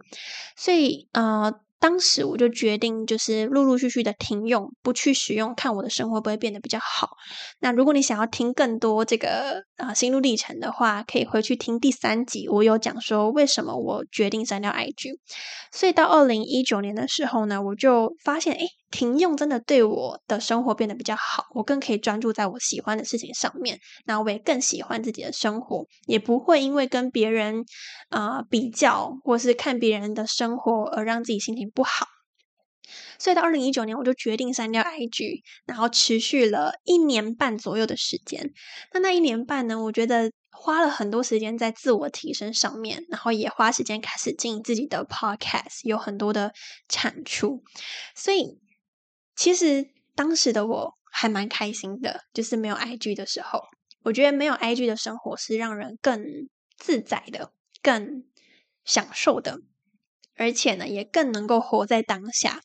所以，呃。当时我就决定，就是陆陆续续的停用，不去使用，看我的生活会不会变得比较好。那如果你想要听更多这个啊心路历程的话，可以回去听第三集，我有讲说为什么我决定删掉 IG。所以到二零一九年的时候呢，我就发现，哎。停用真的对我的生活变得比较好，我更可以专注在我喜欢的事情上面，那我也更喜欢自己的生活，也不会因为跟别人啊比较，或是看别人的生活而让自己心情不好。所以到二零一九年，我就决定删掉 IG，然后持续了一年半左右的时间。那那一年半呢，我觉得。花了很多时间在自我提升上面，然后也花时间开始经营自己的 podcast，有很多的产出。所以，其实当时的我还蛮开心的，就是没有 IG 的时候，我觉得没有 IG 的生活是让人更自在的、更享受的。而且呢，也更能够活在当下。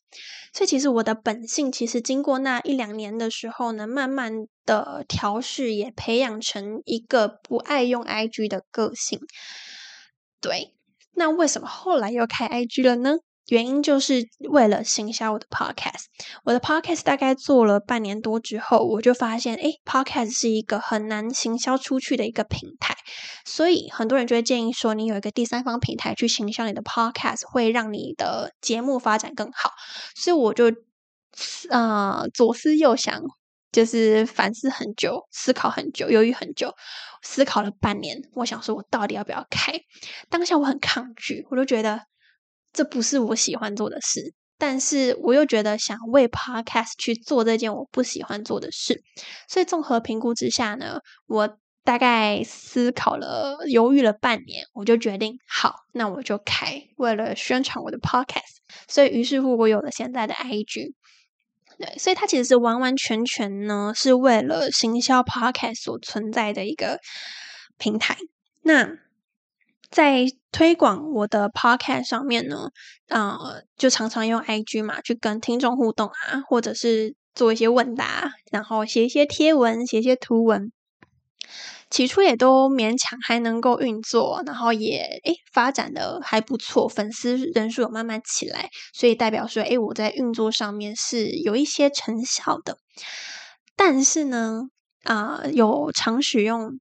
所以，其实我的本性，其实经过那一两年的时候呢，慢慢的调试，也培养成一个不爱用 IG 的个性。对，那为什么后来又开 IG 了呢？原因就是为了行销我的 podcast。我的 podcast 大概做了半年多之后，我就发现，哎，podcast 是一个很难行销出去的一个平台，所以很多人就会建议说，你有一个第三方平台去行销你的 podcast，会让你的节目发展更好。所以我就啊左思右想，就是反思很久，思考很久，犹豫很久，思考了半年，我想说，我到底要不要开？当下我很抗拒，我就觉得。这不是我喜欢做的事，但是我又觉得想为 Podcast 去做这件我不喜欢做的事，所以综合评估之下呢，我大概思考了、犹豫了半年，我就决定好，那我就开，为了宣传我的 Podcast，所以于是乎我有了现在的 IG。对，所以它其实是完完全全呢是为了行销 podcast 所存在的一个平台。那在推广我的 podcast 上面呢，呃，就常常用 IG 嘛，去跟听众互动啊，或者是做一些问答，然后写一些贴文，写一些图文。起初也都勉强还能够运作，然后也诶发展的还不错，粉丝人数有慢慢起来，所以代表说诶我在运作上面是有一些成效的。但是呢，啊，有常使用。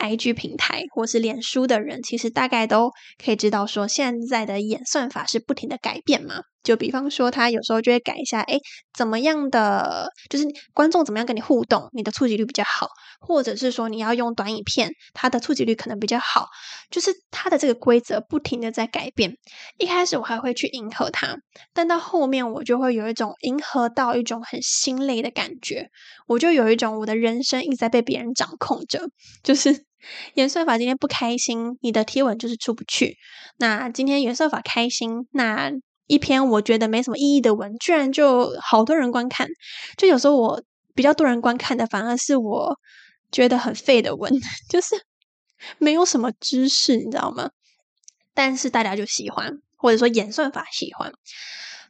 I G 平台或是脸书的人，其实大概都可以知道，说现在的演算法是不停的改变嘛。就比方说，他有时候就会改一下，哎，怎么样的，就是观众怎么样跟你互动，你的触及率比较好，或者是说你要用短影片，它的触及率可能比较好，就是它的这个规则不停的在改变。一开始我还会去迎合它，但到后面我就会有一种迎合到一种很心累的感觉，我就有一种我的人生一直在被别人掌控着，就是。演算法今天不开心，你的贴文就是出不去。那今天演算法开心，那一篇我觉得没什么意义的文，居然就好多人观看。就有时候我比较多人观看的，反而是我觉得很废的文，就是没有什么知识，你知道吗？但是大家就喜欢，或者说演算法喜欢，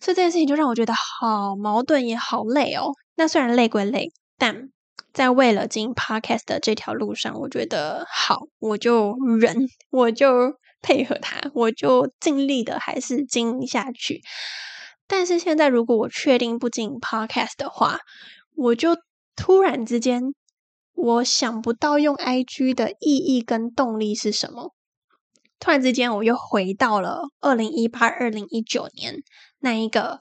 所以这件事情就让我觉得好矛盾也好累哦。那虽然累归累，但。在为了进 podcast 的这条路上，我觉得好，我就忍，我就配合他，我就尽力的还是经营下去。但是现在，如果我确定不经营 podcast 的话，我就突然之间，我想不到用 IG 的意义跟动力是什么。突然之间，我又回到了二零一八、二零一九年那一个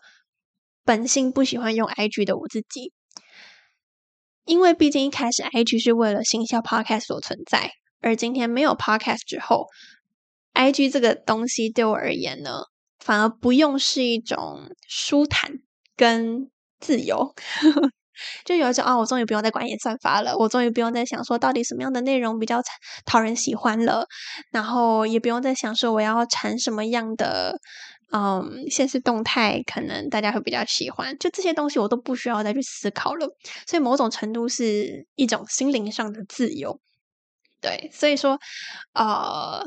本性不喜欢用 IG 的我自己。因为毕竟一开始 IG 是为了行销 Podcast 所存在，而今天没有 Podcast 之后，IG 这个东西对我而言呢，反而不用是一种舒坦跟自由，就有一种啊，我终于不用再管演算法了，我终于不用再想说到底什么样的内容比较讨人喜欢了，然后也不用再想说我要产什么样的。嗯，现实动态可能大家会比较喜欢，就这些东西我都不需要再去思考了，所以某种程度是一种心灵上的自由。对，所以说，呃，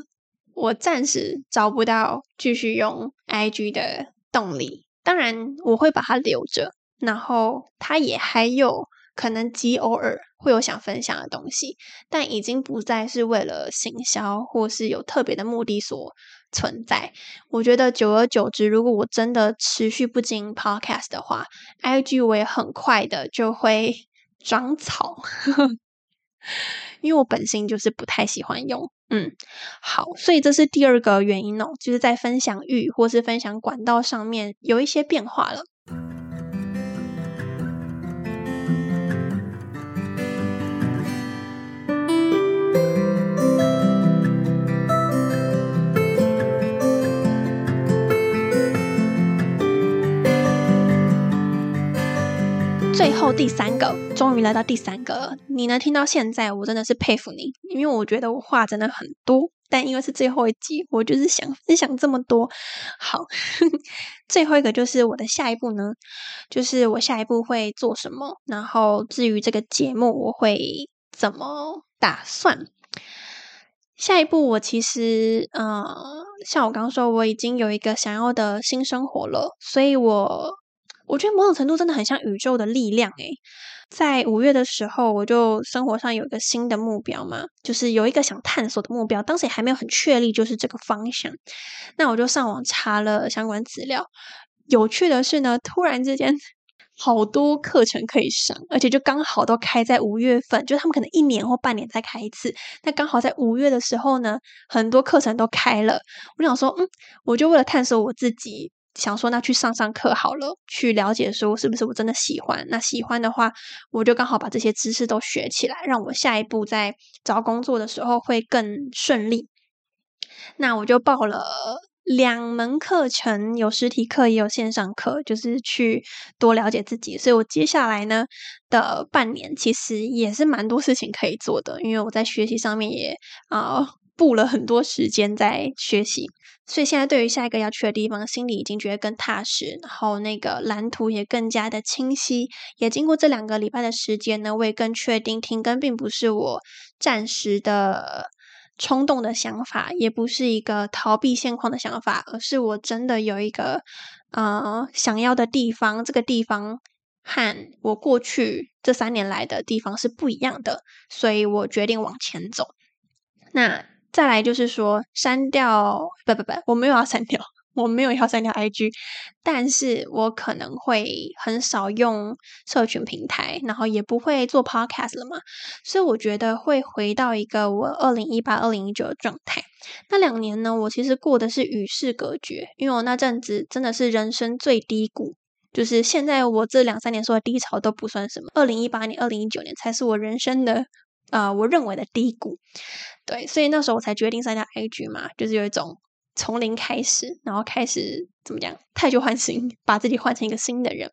我暂时找不到继续用 IG 的动力，当然我会把它留着，然后它也还有可能极偶尔会有想分享的东西，但已经不再是为了行销或是有特别的目的所。存在，我觉得久而久之，如果我真的持续不经营 Podcast 的话，IG 我也很快的就会长草，因为我本身就是不太喜欢用。嗯，好，所以这是第二个原因哦，就是在分享欲或是分享管道上面有一些变化了。最后第三个，终于来到第三个了，你能听到现在，我真的是佩服你，因为我觉得我话真的很多，但因为是最后一集，我就是想分享这么多。好，最后一个就是我的下一步呢，就是我下一步会做什么，然后至于这个节目我会怎么打算，下一步我其实，嗯，像我刚刚说，我已经有一个想要的新生活了，所以我。我觉得某种程度真的很像宇宙的力量诶，在五月的时候，我就生活上有一个新的目标嘛，就是有一个想探索的目标，当时也还没有很确立，就是这个方向。那我就上网查了相关资料。有趣的是呢，突然之间好多课程可以上，而且就刚好都开在五月份，就他们可能一年或半年再开一次。那刚好在五月的时候呢，很多课程都开了。我想说，嗯，我就为了探索我自己。想说那去上上课好了，去了解说是不是我真的喜欢。那喜欢的话，我就刚好把这些知识都学起来，让我下一步在找工作的时候会更顺利。那我就报了两门课程，有实体课也有线上课，就是去多了解自己。所以我接下来呢的半年，其实也是蛮多事情可以做的，因为我在学习上面也啊。布了很多时间在学习，所以现在对于下一个要去的地方，心里已经觉得更踏实，然后那个蓝图也更加的清晰。也经过这两个礼拜的时间呢，我也更确定停更并不是我暂时的冲动的想法，也不是一个逃避现况的想法，而是我真的有一个呃想要的地方，这个地方和我过去这三年来的地方是不一样的，所以我决定往前走。那。再来就是说，删掉不不不，我没有要删掉，我没有要删掉 IG，但是我可能会很少用社群平台，然后也不会做 Podcast 了嘛，所以我觉得会回到一个我二零一八、二零一九的状态。那两年呢，我其实过的是与世隔绝，因为我那阵子真的是人生最低谷，就是现在我这两三年说的低潮都不算什么，二零一八年、二零一九年才是我人生的。啊，我认为的低谷，对，所以那时候我才决定参加 IG 嘛，就是有一种从零开始，然后开始怎么讲，太旧换新，把自己换成一个新的人。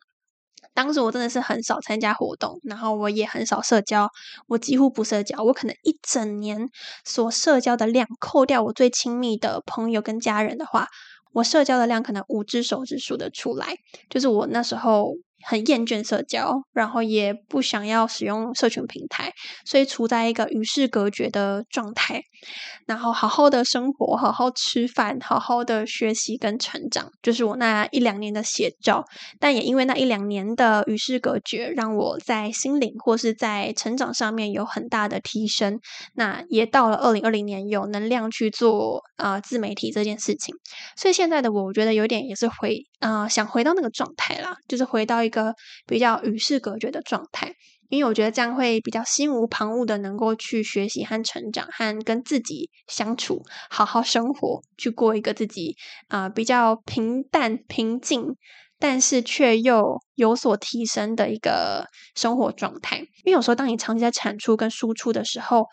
当时我真的是很少参加活动，然后我也很少社交，我几乎不社交，我可能一整年所社交的量，扣掉我最亲密的朋友跟家人的话，我社交的量可能五只手指数得出来，就是我那时候。很厌倦社交，然后也不想要使用社群平台，所以处在一个与世隔绝的状态。然后好好的生活，好好吃饭，好好的学习跟成长，就是我那一两年的写照。但也因为那一两年的与世隔绝，让我在心灵或是在成长上面有很大的提升。那也到了二零二零年，有能量去做啊自媒体这件事情。所以现在的我，我觉得有点也是回啊想回到那个状态啦，就是回到一。个比较与世隔绝的状态，因为我觉得这样会比较心无旁骛的，能够去学习和成长，和跟自己相处，好好生活，去过一个自己啊比较平淡平静，但是却又有所提升的一个生活状态。因为有时候当你长期在产出跟输出的时候，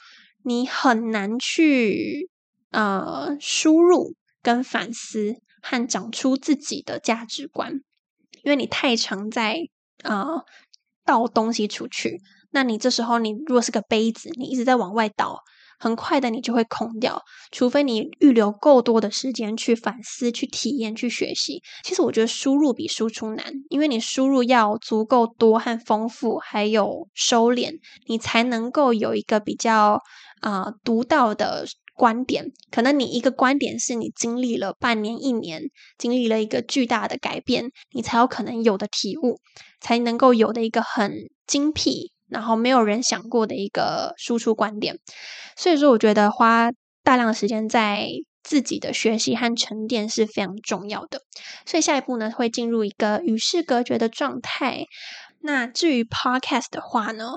你很难去呃输入跟反思和长出自己的价值观。因为你太常在啊倒东西出去，那你这时候你如果是个杯子，你一直在往外倒，很快的你就会空掉。除非你预留够多的时间去反思、去体验、去学习。其实我觉得输入比输出难，因为你输入要足够多和丰富，还有收敛，你才能够有一个比较啊独到的。观点，可能你一个观点是你经历了半年、一年，经历了一个巨大的改变，你才有可能有的体悟，才能够有的一个很精辟，然后没有人想过的一个输出观点。所以说，我觉得花大量的时间在自己的学习和沉淀是非常重要的。所以下一步呢，会进入一个与世隔绝的状态。那至于 Podcast 的话呢？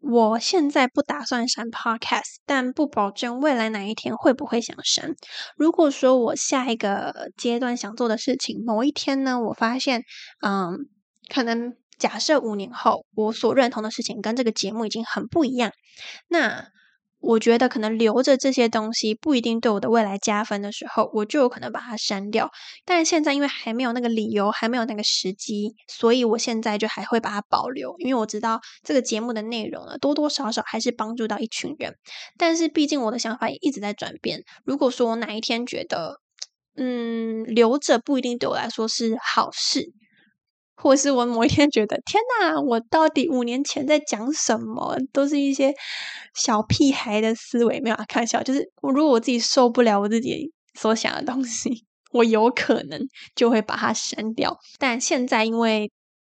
我现在不打算删 Podcast，但不保证未来哪一天会不会想删。如果说我下一个阶段想做的事情，某一天呢，我发现，嗯，可能假设五年后，我所认同的事情跟这个节目已经很不一样，那。我觉得可能留着这些东西不一定对我的未来加分的时候，我就有可能把它删掉。但是现在因为还没有那个理由，还没有那个时机，所以我现在就还会把它保留。因为我知道这个节目的内容呢，多多少少还是帮助到一群人。但是毕竟我的想法也一直在转变。如果说我哪一天觉得，嗯，留着不一定对我来说是好事。或是我某一天觉得，天哪，我到底五年前在讲什么？都是一些小屁孩的思维，没有开玩笑。就是我如果我自己受不了我自己所想的东西，我有可能就会把它删掉。但现在因为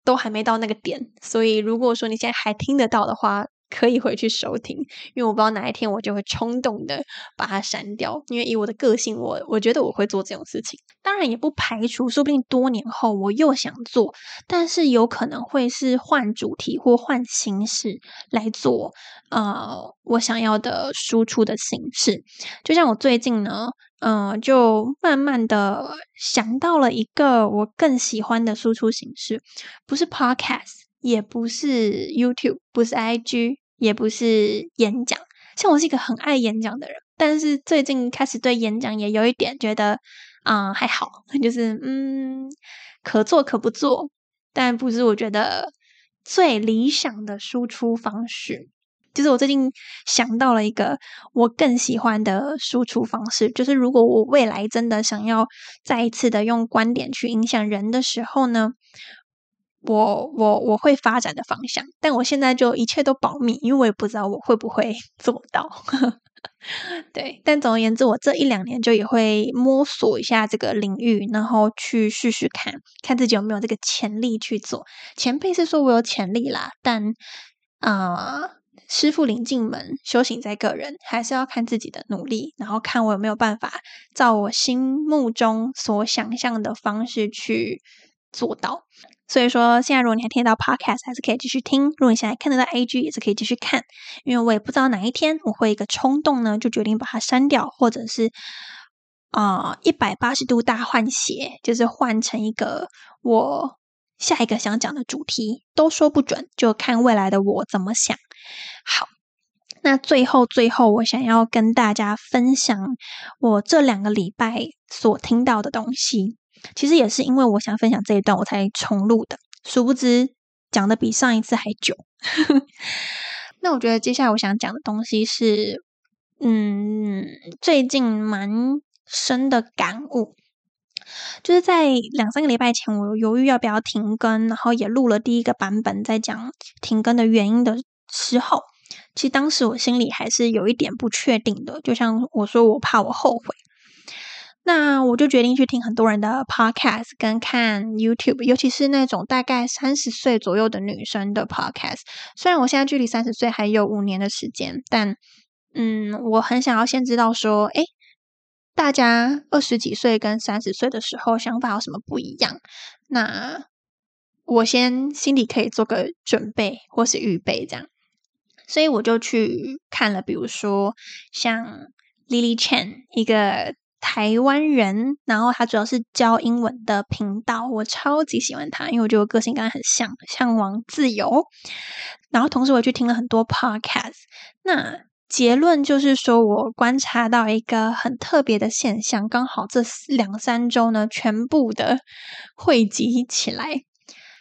都还没到那个点，所以如果说你现在还听得到的话。可以回去收听，因为我不知道哪一天我就会冲动的把它删掉。因为以我的个性，我我觉得我会做这种事情。当然也不排除，说不定多年后我又想做，但是有可能会是换主题或换形式来做。呃，我想要的输出的形式，就像我最近呢，嗯，就慢慢的想到了一个我更喜欢的输出形式，不是 Podcast，也不是 YouTube，不是 IG。也不是演讲，像我是一个很爱演讲的人，但是最近开始对演讲也有一点觉得，啊，还好，就是嗯，可做可不做，但不是我觉得最理想的输出方式。就是我最近想到了一个我更喜欢的输出方式，就是如果我未来真的想要再一次的用观点去影响人的时候呢，我我我会发展的方向。但我现在就一切都保密，因为我也不知道我会不会 做到。对，但总而言之，我这一两年就也会摸索一下这个领域，然后去试试看看自己有没有这个潜力去做。前辈是说我有潜力啦，但啊，师傅领进门，修行在个人，还是要看自己的努力，然后看我有没有办法照我心目中所想象的方式去做到。所以说，现在如果你还听到 podcast，还是可以继续听；如果你现在看得到 AG，也是可以继续看。因为我也不知道哪一天我会一个冲动呢，就决定把它删掉，或者是啊一百八十度大换血，就是换成一个我下一个想讲的主题，都说不准，就看未来的我怎么想。好，那最后最后，我想要跟大家分享我这两个礼拜所听到的东西。其实也是因为我想分享这一段，我才重录的。殊不知讲的比上一次还久。那我觉得接下来我想讲的东西是，嗯，最近蛮深的感悟，就是在两三个礼拜前，我犹豫要不要停更，然后也录了第一个版本，在讲停更的原因的时候，其实当时我心里还是有一点不确定的。就像我说，我怕我后悔。那我就决定去听很多人的 podcast，跟看 YouTube，尤其是那种大概三十岁左右的女生的 podcast。虽然我现在距离三十岁还有五年的时间，但嗯，我很想要先知道说，哎，大家二十几岁跟三十岁的时候想法有什么不一样？那我先心里可以做个准备或是预备这样。所以我就去看了，比如说像 Lily Chen 一个。台湾人，然后他主要是教英文的频道，我超级喜欢他，因为我觉得我个性跟他很像，向往自由。然后同时我去听了很多 podcast，那结论就是说我观察到一个很特别的现象，刚好这两三周呢，全部的汇集起来。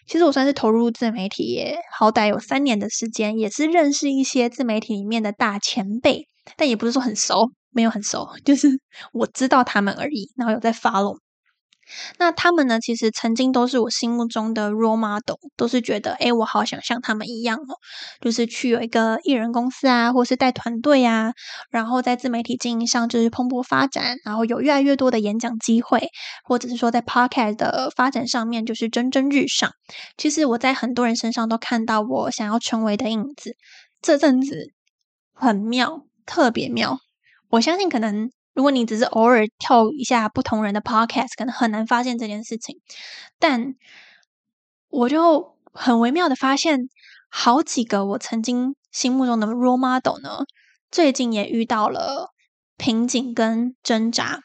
其实我算是投入自媒体也好歹有三年的时间，也是认识一些自媒体里面的大前辈，但也不是说很熟。没有很熟，就是我知道他们而已，然后有在 follow。那他们呢？其实曾经都是我心目中的 role model，都是觉得，哎，我好想像他们一样哦，就是去有一个艺人公司啊，或是带团队啊，然后在自媒体经营上就是蓬勃发展，然后有越来越多的演讲机会，或者是说在 podcast 的发展上面就是蒸蒸日上。其实我在很多人身上都看到我想要成为的影子。这阵子很妙，特别妙。我相信，可能如果你只是偶尔跳一下不同人的 podcast，可能很难发现这件事情。但我就很微妙的发现，好几个我曾经心目中的 role model 呢，最近也遇到了瓶颈跟挣扎。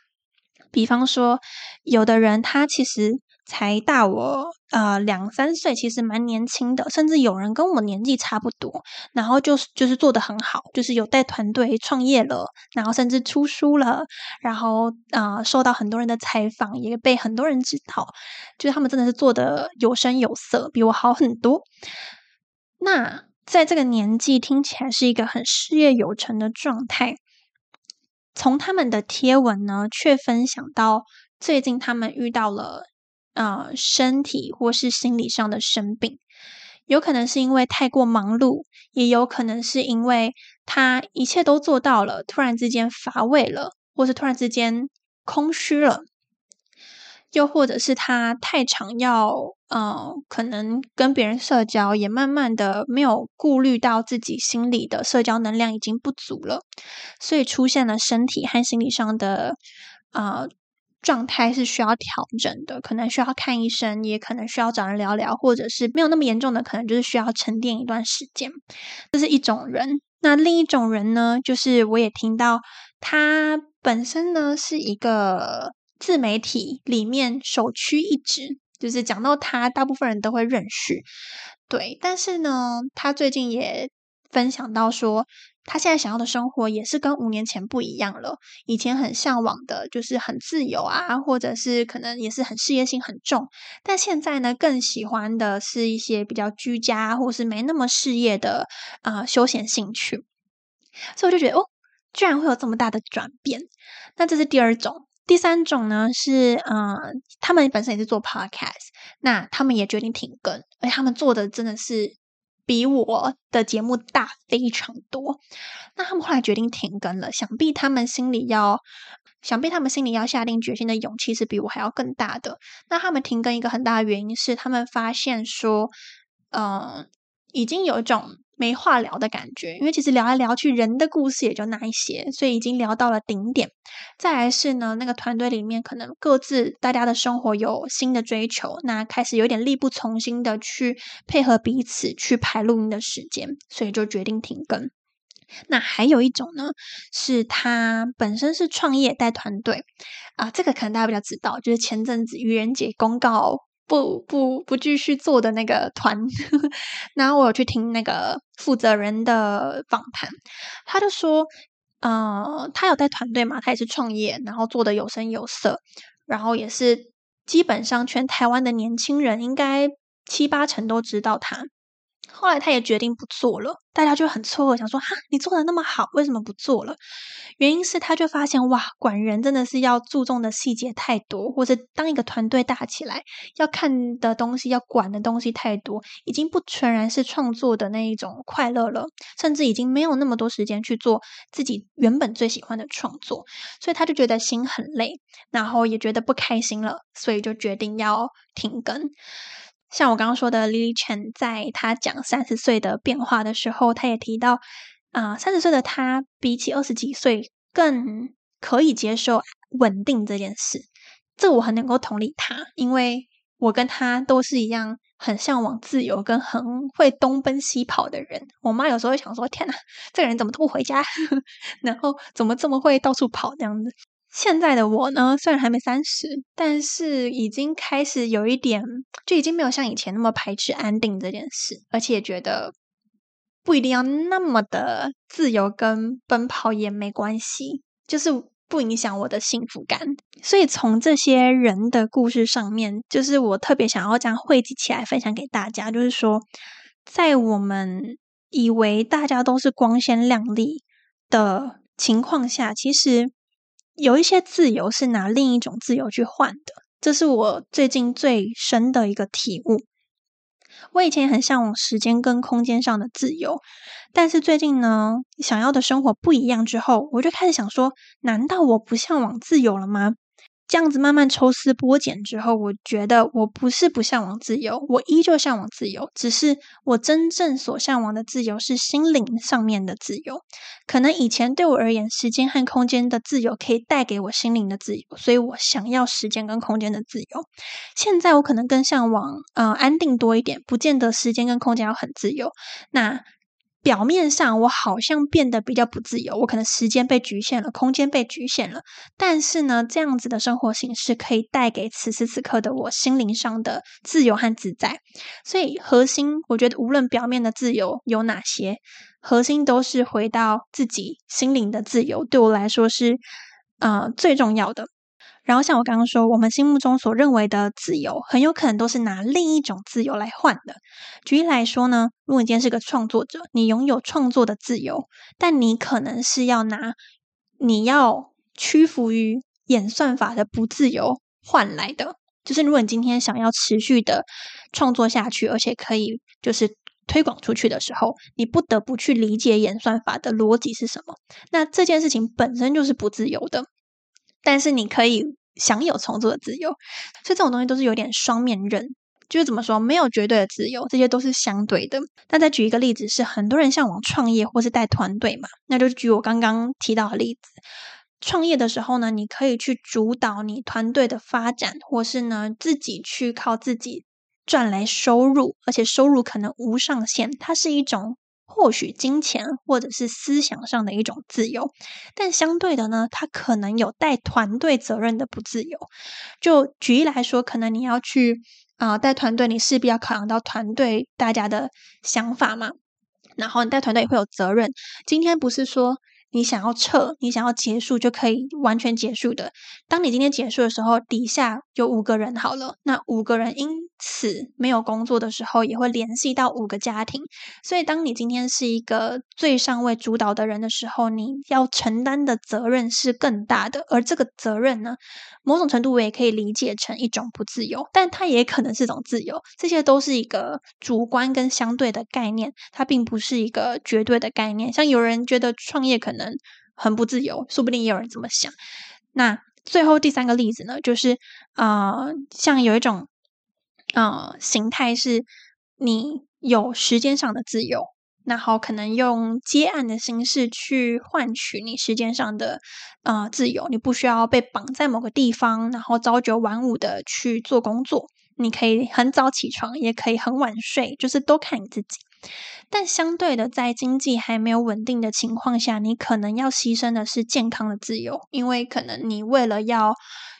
比方说，有的人他其实。才大我呃两三岁，其实蛮年轻的，甚至有人跟我年纪差不多，然后就是就是做的很好，就是有带团队创业了，然后甚至出书了，然后啊受到很多人的采访，也被很多人知道，就是他们真的是做的有声有色，比我好很多。那在这个年纪听起来是一个很事业有成的状态，从他们的贴文呢，却分享到最近他们遇到了。呃，身体或是心理上的生病，有可能是因为太过忙碌，也有可能是因为他一切都做到了，突然之间乏味了，或是突然之间空虚了，又或者是他太常要，呃，可能跟别人社交，也慢慢的没有顾虑到自己心里的社交能量已经不足了，所以出现了身体和心理上的，啊。状态是需要调整的，可能需要看医生，也可能需要找人聊聊，或者是没有那么严重的，可能就是需要沉淀一段时间。这是一种人。那另一种人呢，就是我也听到他本身呢是一个自媒体里面首屈一指，就是讲到他，大部分人都会认识。对，但是呢，他最近也分享到说，他现在想要的生活也是跟五年前不一样了。以前很向往的就是很自由啊，或者是可能也是很事业心很重，但现在呢，更喜欢的是一些比较居家或是没那么事业的啊休闲兴趣。所以我就觉得，哦，居然会有这么大的转变。那这是第二种，第三种呢是，嗯，他们本身也是做 podcast，那他们也决定停更，而且他们做的真的是。比我的节目大非常多，那他们后来决定停更了。想必他们心里要，想必他们心里要下定决心的勇气是比我还要更大的。那他们停更一个很大的原因是，他们发现说，嗯，已经有一种。没话聊的感觉，因为其实聊来聊去，人的故事也就那一些，所以已经聊到了顶点。再来是呢，那个团队里面可能各自大家的生活有新的追求，那开始有点力不从心的去配合彼此去排录音的时间，所以就决定停更。那还有一种呢，是他本身是创业带团队啊，这个可能大家比较知道，就是前阵子愚人节公告。不不不继续做的那个团，然后我有去听那个负责人的访谈，他就说，呃，他有带团队嘛，他也是创业，然后做的有声有色，然后也是基本上全台湾的年轻人应该七八成都知道他。后来他也决定不做了，大家就很错愕，想说哈，你做的那么好，为什么不做了？原因是他就发现哇，管人真的是要注重的细节太多，或者当一个团队大起来，要看的东西、要管的东西太多，已经不全然是创作的那一种快乐了，甚至已经没有那么多时间去做自己原本最喜欢的创作，所以他就觉得心很累，然后也觉得不开心了，所以就决定要停更。像我刚刚说的，Lily Chen 在他讲三十岁的变化的时候，他也提到，啊，三十岁的他比起二十几岁更可以接受稳定这件事。这我很能够同理他，因为我跟他都是一样，很向往自由跟很会东奔西跑的人。我妈有时候会想说：“天哪，这个人怎么都不回家？然后怎么这么会到处跑这样子？”现在的我呢，虽然还没三十，但是已经开始有一点，就已经没有像以前那么排斥安定这件事，而且觉得不一定要那么的自由跟奔跑也没关系，就是不影响我的幸福感。所以从这些人的故事上面，就是我特别想要这样汇集起来分享给大家，就是说，在我们以为大家都是光鲜亮丽的情况下，其实。有一些自由是拿另一种自由去换的，这是我最近最深的一个体悟。我以前很向往时间跟空间上的自由，但是最近呢，想要的生活不一样之后，我就开始想说：难道我不向往自由了吗？这样子慢慢抽丝剥茧之后，我觉得我不是不向往自由，我依旧向往自由，只是我真正所向往的自由是心灵上面的自由。可能以前对我而言，时间和空间的自由可以带给我心灵的自由，所以我想要时间跟空间的自由。现在我可能更向往，呃，安定多一点，不见得时间跟空间要很自由。那。表面上我好像变得比较不自由，我可能时间被局限了，空间被局限了。但是呢，这样子的生活形式可以带给此时此刻的我心灵上的自由和自在。所以核心，我觉得无论表面的自由有哪些，核心都是回到自己心灵的自由，对我来说是呃最重要的。然后像我刚刚说，我们心目中所认为的自由，很有可能都是拿另一种自由来换的。举例来说呢，如果你今天是个创作者，你拥有创作的自由，但你可能是要拿你要屈服于演算法的不自由换来的。就是如果你今天想要持续的创作下去，而且可以就是推广出去的时候，你不得不去理解演算法的逻辑是什么。那这件事情本身就是不自由的。但是你可以享有创作的自由，所以这种东西都是有点双面刃。就是怎么说，没有绝对的自由，这些都是相对的。那再举一个例子，是很多人向往创业或是带团队嘛？那就举我刚刚提到的例子。创业的时候呢，你可以去主导你团队的发展，或是呢自己去靠自己赚来收入，而且收入可能无上限。它是一种。或许金钱或者是思想上的一种自由，但相对的呢，它可能有带团队责任的不自由。就举例来说，可能你要去啊带团队，你势必要考量到团队大家的想法嘛。然后你带团队也会有责任。今天不是说。你想要撤，你想要结束就可以完全结束的。当你今天结束的时候，底下有五个人好了，那五个人因此没有工作的时候，也会联系到五个家庭。所以，当你今天是一个最上位主导的人的时候，你要承担的责任是更大的。而这个责任呢，某种程度我也可以理解成一种不自由，但它也可能是种自由。这些都是一个主观跟相对的概念，它并不是一个绝对的概念。像有人觉得创业可能。能很不自由，说不定也有人这么想。那最后第三个例子呢，就是啊，像有一种啊形态是，你有时间上的自由，然后可能用接案的形式去换取你时间上的啊自由，你不需要被绑在某个地方，然后朝九晚五的去做工作，你可以很早起床，也可以很晚睡，就是都看你自己。但相对的，在经济还没有稳定的情况下，你可能要牺牲的是健康的自由，因为可能你为了要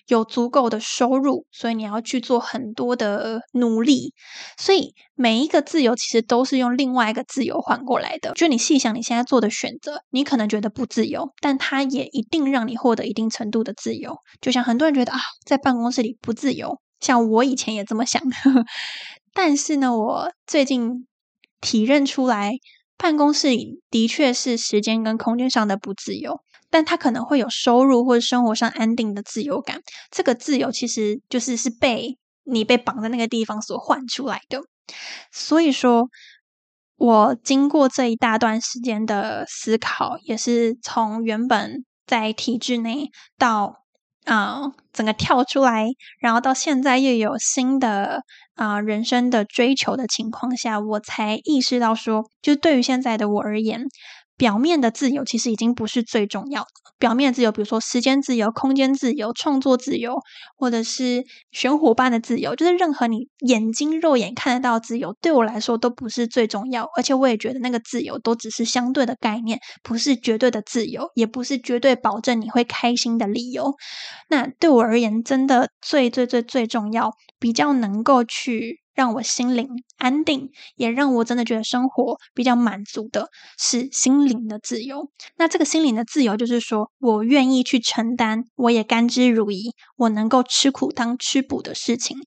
有足够的收入，所以你要去做很多的努力。所以每一个自由其实都是用另外一个自由换过来的。就你细想你现在做的选择，你可能觉得不自由，但它也一定让你获得一定程度的自由。就像很多人觉得啊，在办公室里不自由，像我以前也这么想，但是呢，我最近。体认出来，办公室里的确是时间跟空间上的不自由，但他可能会有收入或者生活上安定的自由感。这个自由其实就是是被你被绑在那个地方所换出来的。所以说，我经过这一大段时间的思考，也是从原本在体制内到。啊，整个跳出来，然后到现在又有新的啊人生的追求的情况下，我才意识到说，就对于现在的我而言。表面的自由其实已经不是最重要的。表面自由，比如说时间自由、空间自由、创作自由，或者是选伙伴的自由，就是任何你眼睛肉眼看得到自由，对我来说都不是最重要。而且我也觉得那个自由都只是相对的概念，不是绝对的自由，也不是绝对保证你会开心的理由。那对我而言，真的最最最最重要，比较能够去。让我心灵安定，也让我真的觉得生活比较满足的是心灵的自由。那这个心灵的自由，就是说我愿意去承担，我也甘之如饴，我能够吃苦当吃补的事情，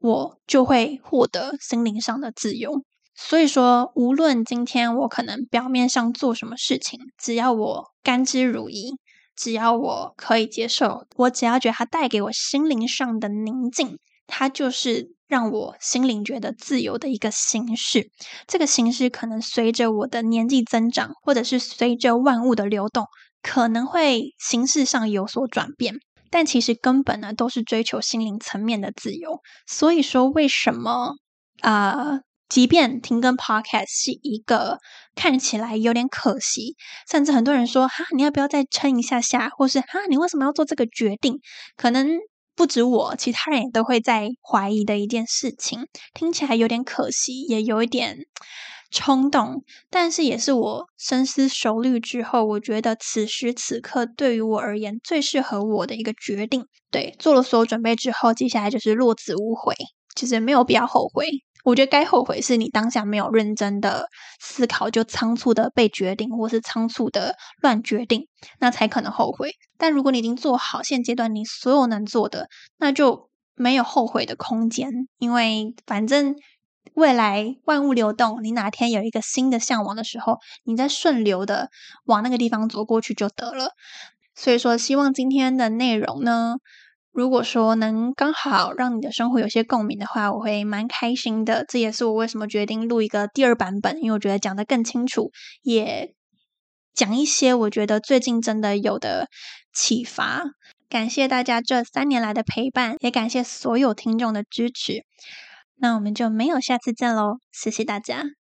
我就会获得心灵上的自由。所以说，无论今天我可能表面上做什么事情，只要我甘之如饴，只要我可以接受，我只要觉得它带给我心灵上的宁静，它就是。让我心灵觉得自由的一个形式，这个形式可能随着我的年纪增长，或者是随着万物的流动，可能会形式上有所转变。但其实根本呢，都是追求心灵层面的自由。所以说，为什么啊？即便停更 Podcast 是一个看起来有点可惜，甚至很多人说哈，你要不要再撑一下下，或是哈，你为什么要做这个决定？可能。不止我，其他人也都会在怀疑的一件事情，听起来有点可惜，也有一点冲动，但是也是我深思熟虑之后，我觉得此时此刻对于我而言最适合我的一个决定。对，做了所有准备之后，接下来就是落子无悔，其实没有必要后悔。我觉得该后悔是你当下没有认真的思考，就仓促的被决定，或是仓促的乱决定，那才可能后悔。但如果你已经做好现阶段你所有能做的，那就没有后悔的空间，因为反正未来万物流动，你哪天有一个新的向往的时候，你再顺流的往那个地方走过去就得了。所以说，希望今天的内容呢。如果说能刚好让你的生活有些共鸣的话，我会蛮开心的。这也是我为什么决定录一个第二版本，因为我觉得讲的更清楚，也讲一些我觉得最近真的有的启发。感谢大家这三年来的陪伴，也感谢所有听众的支持。那我们就没有下次见喽，谢谢大家。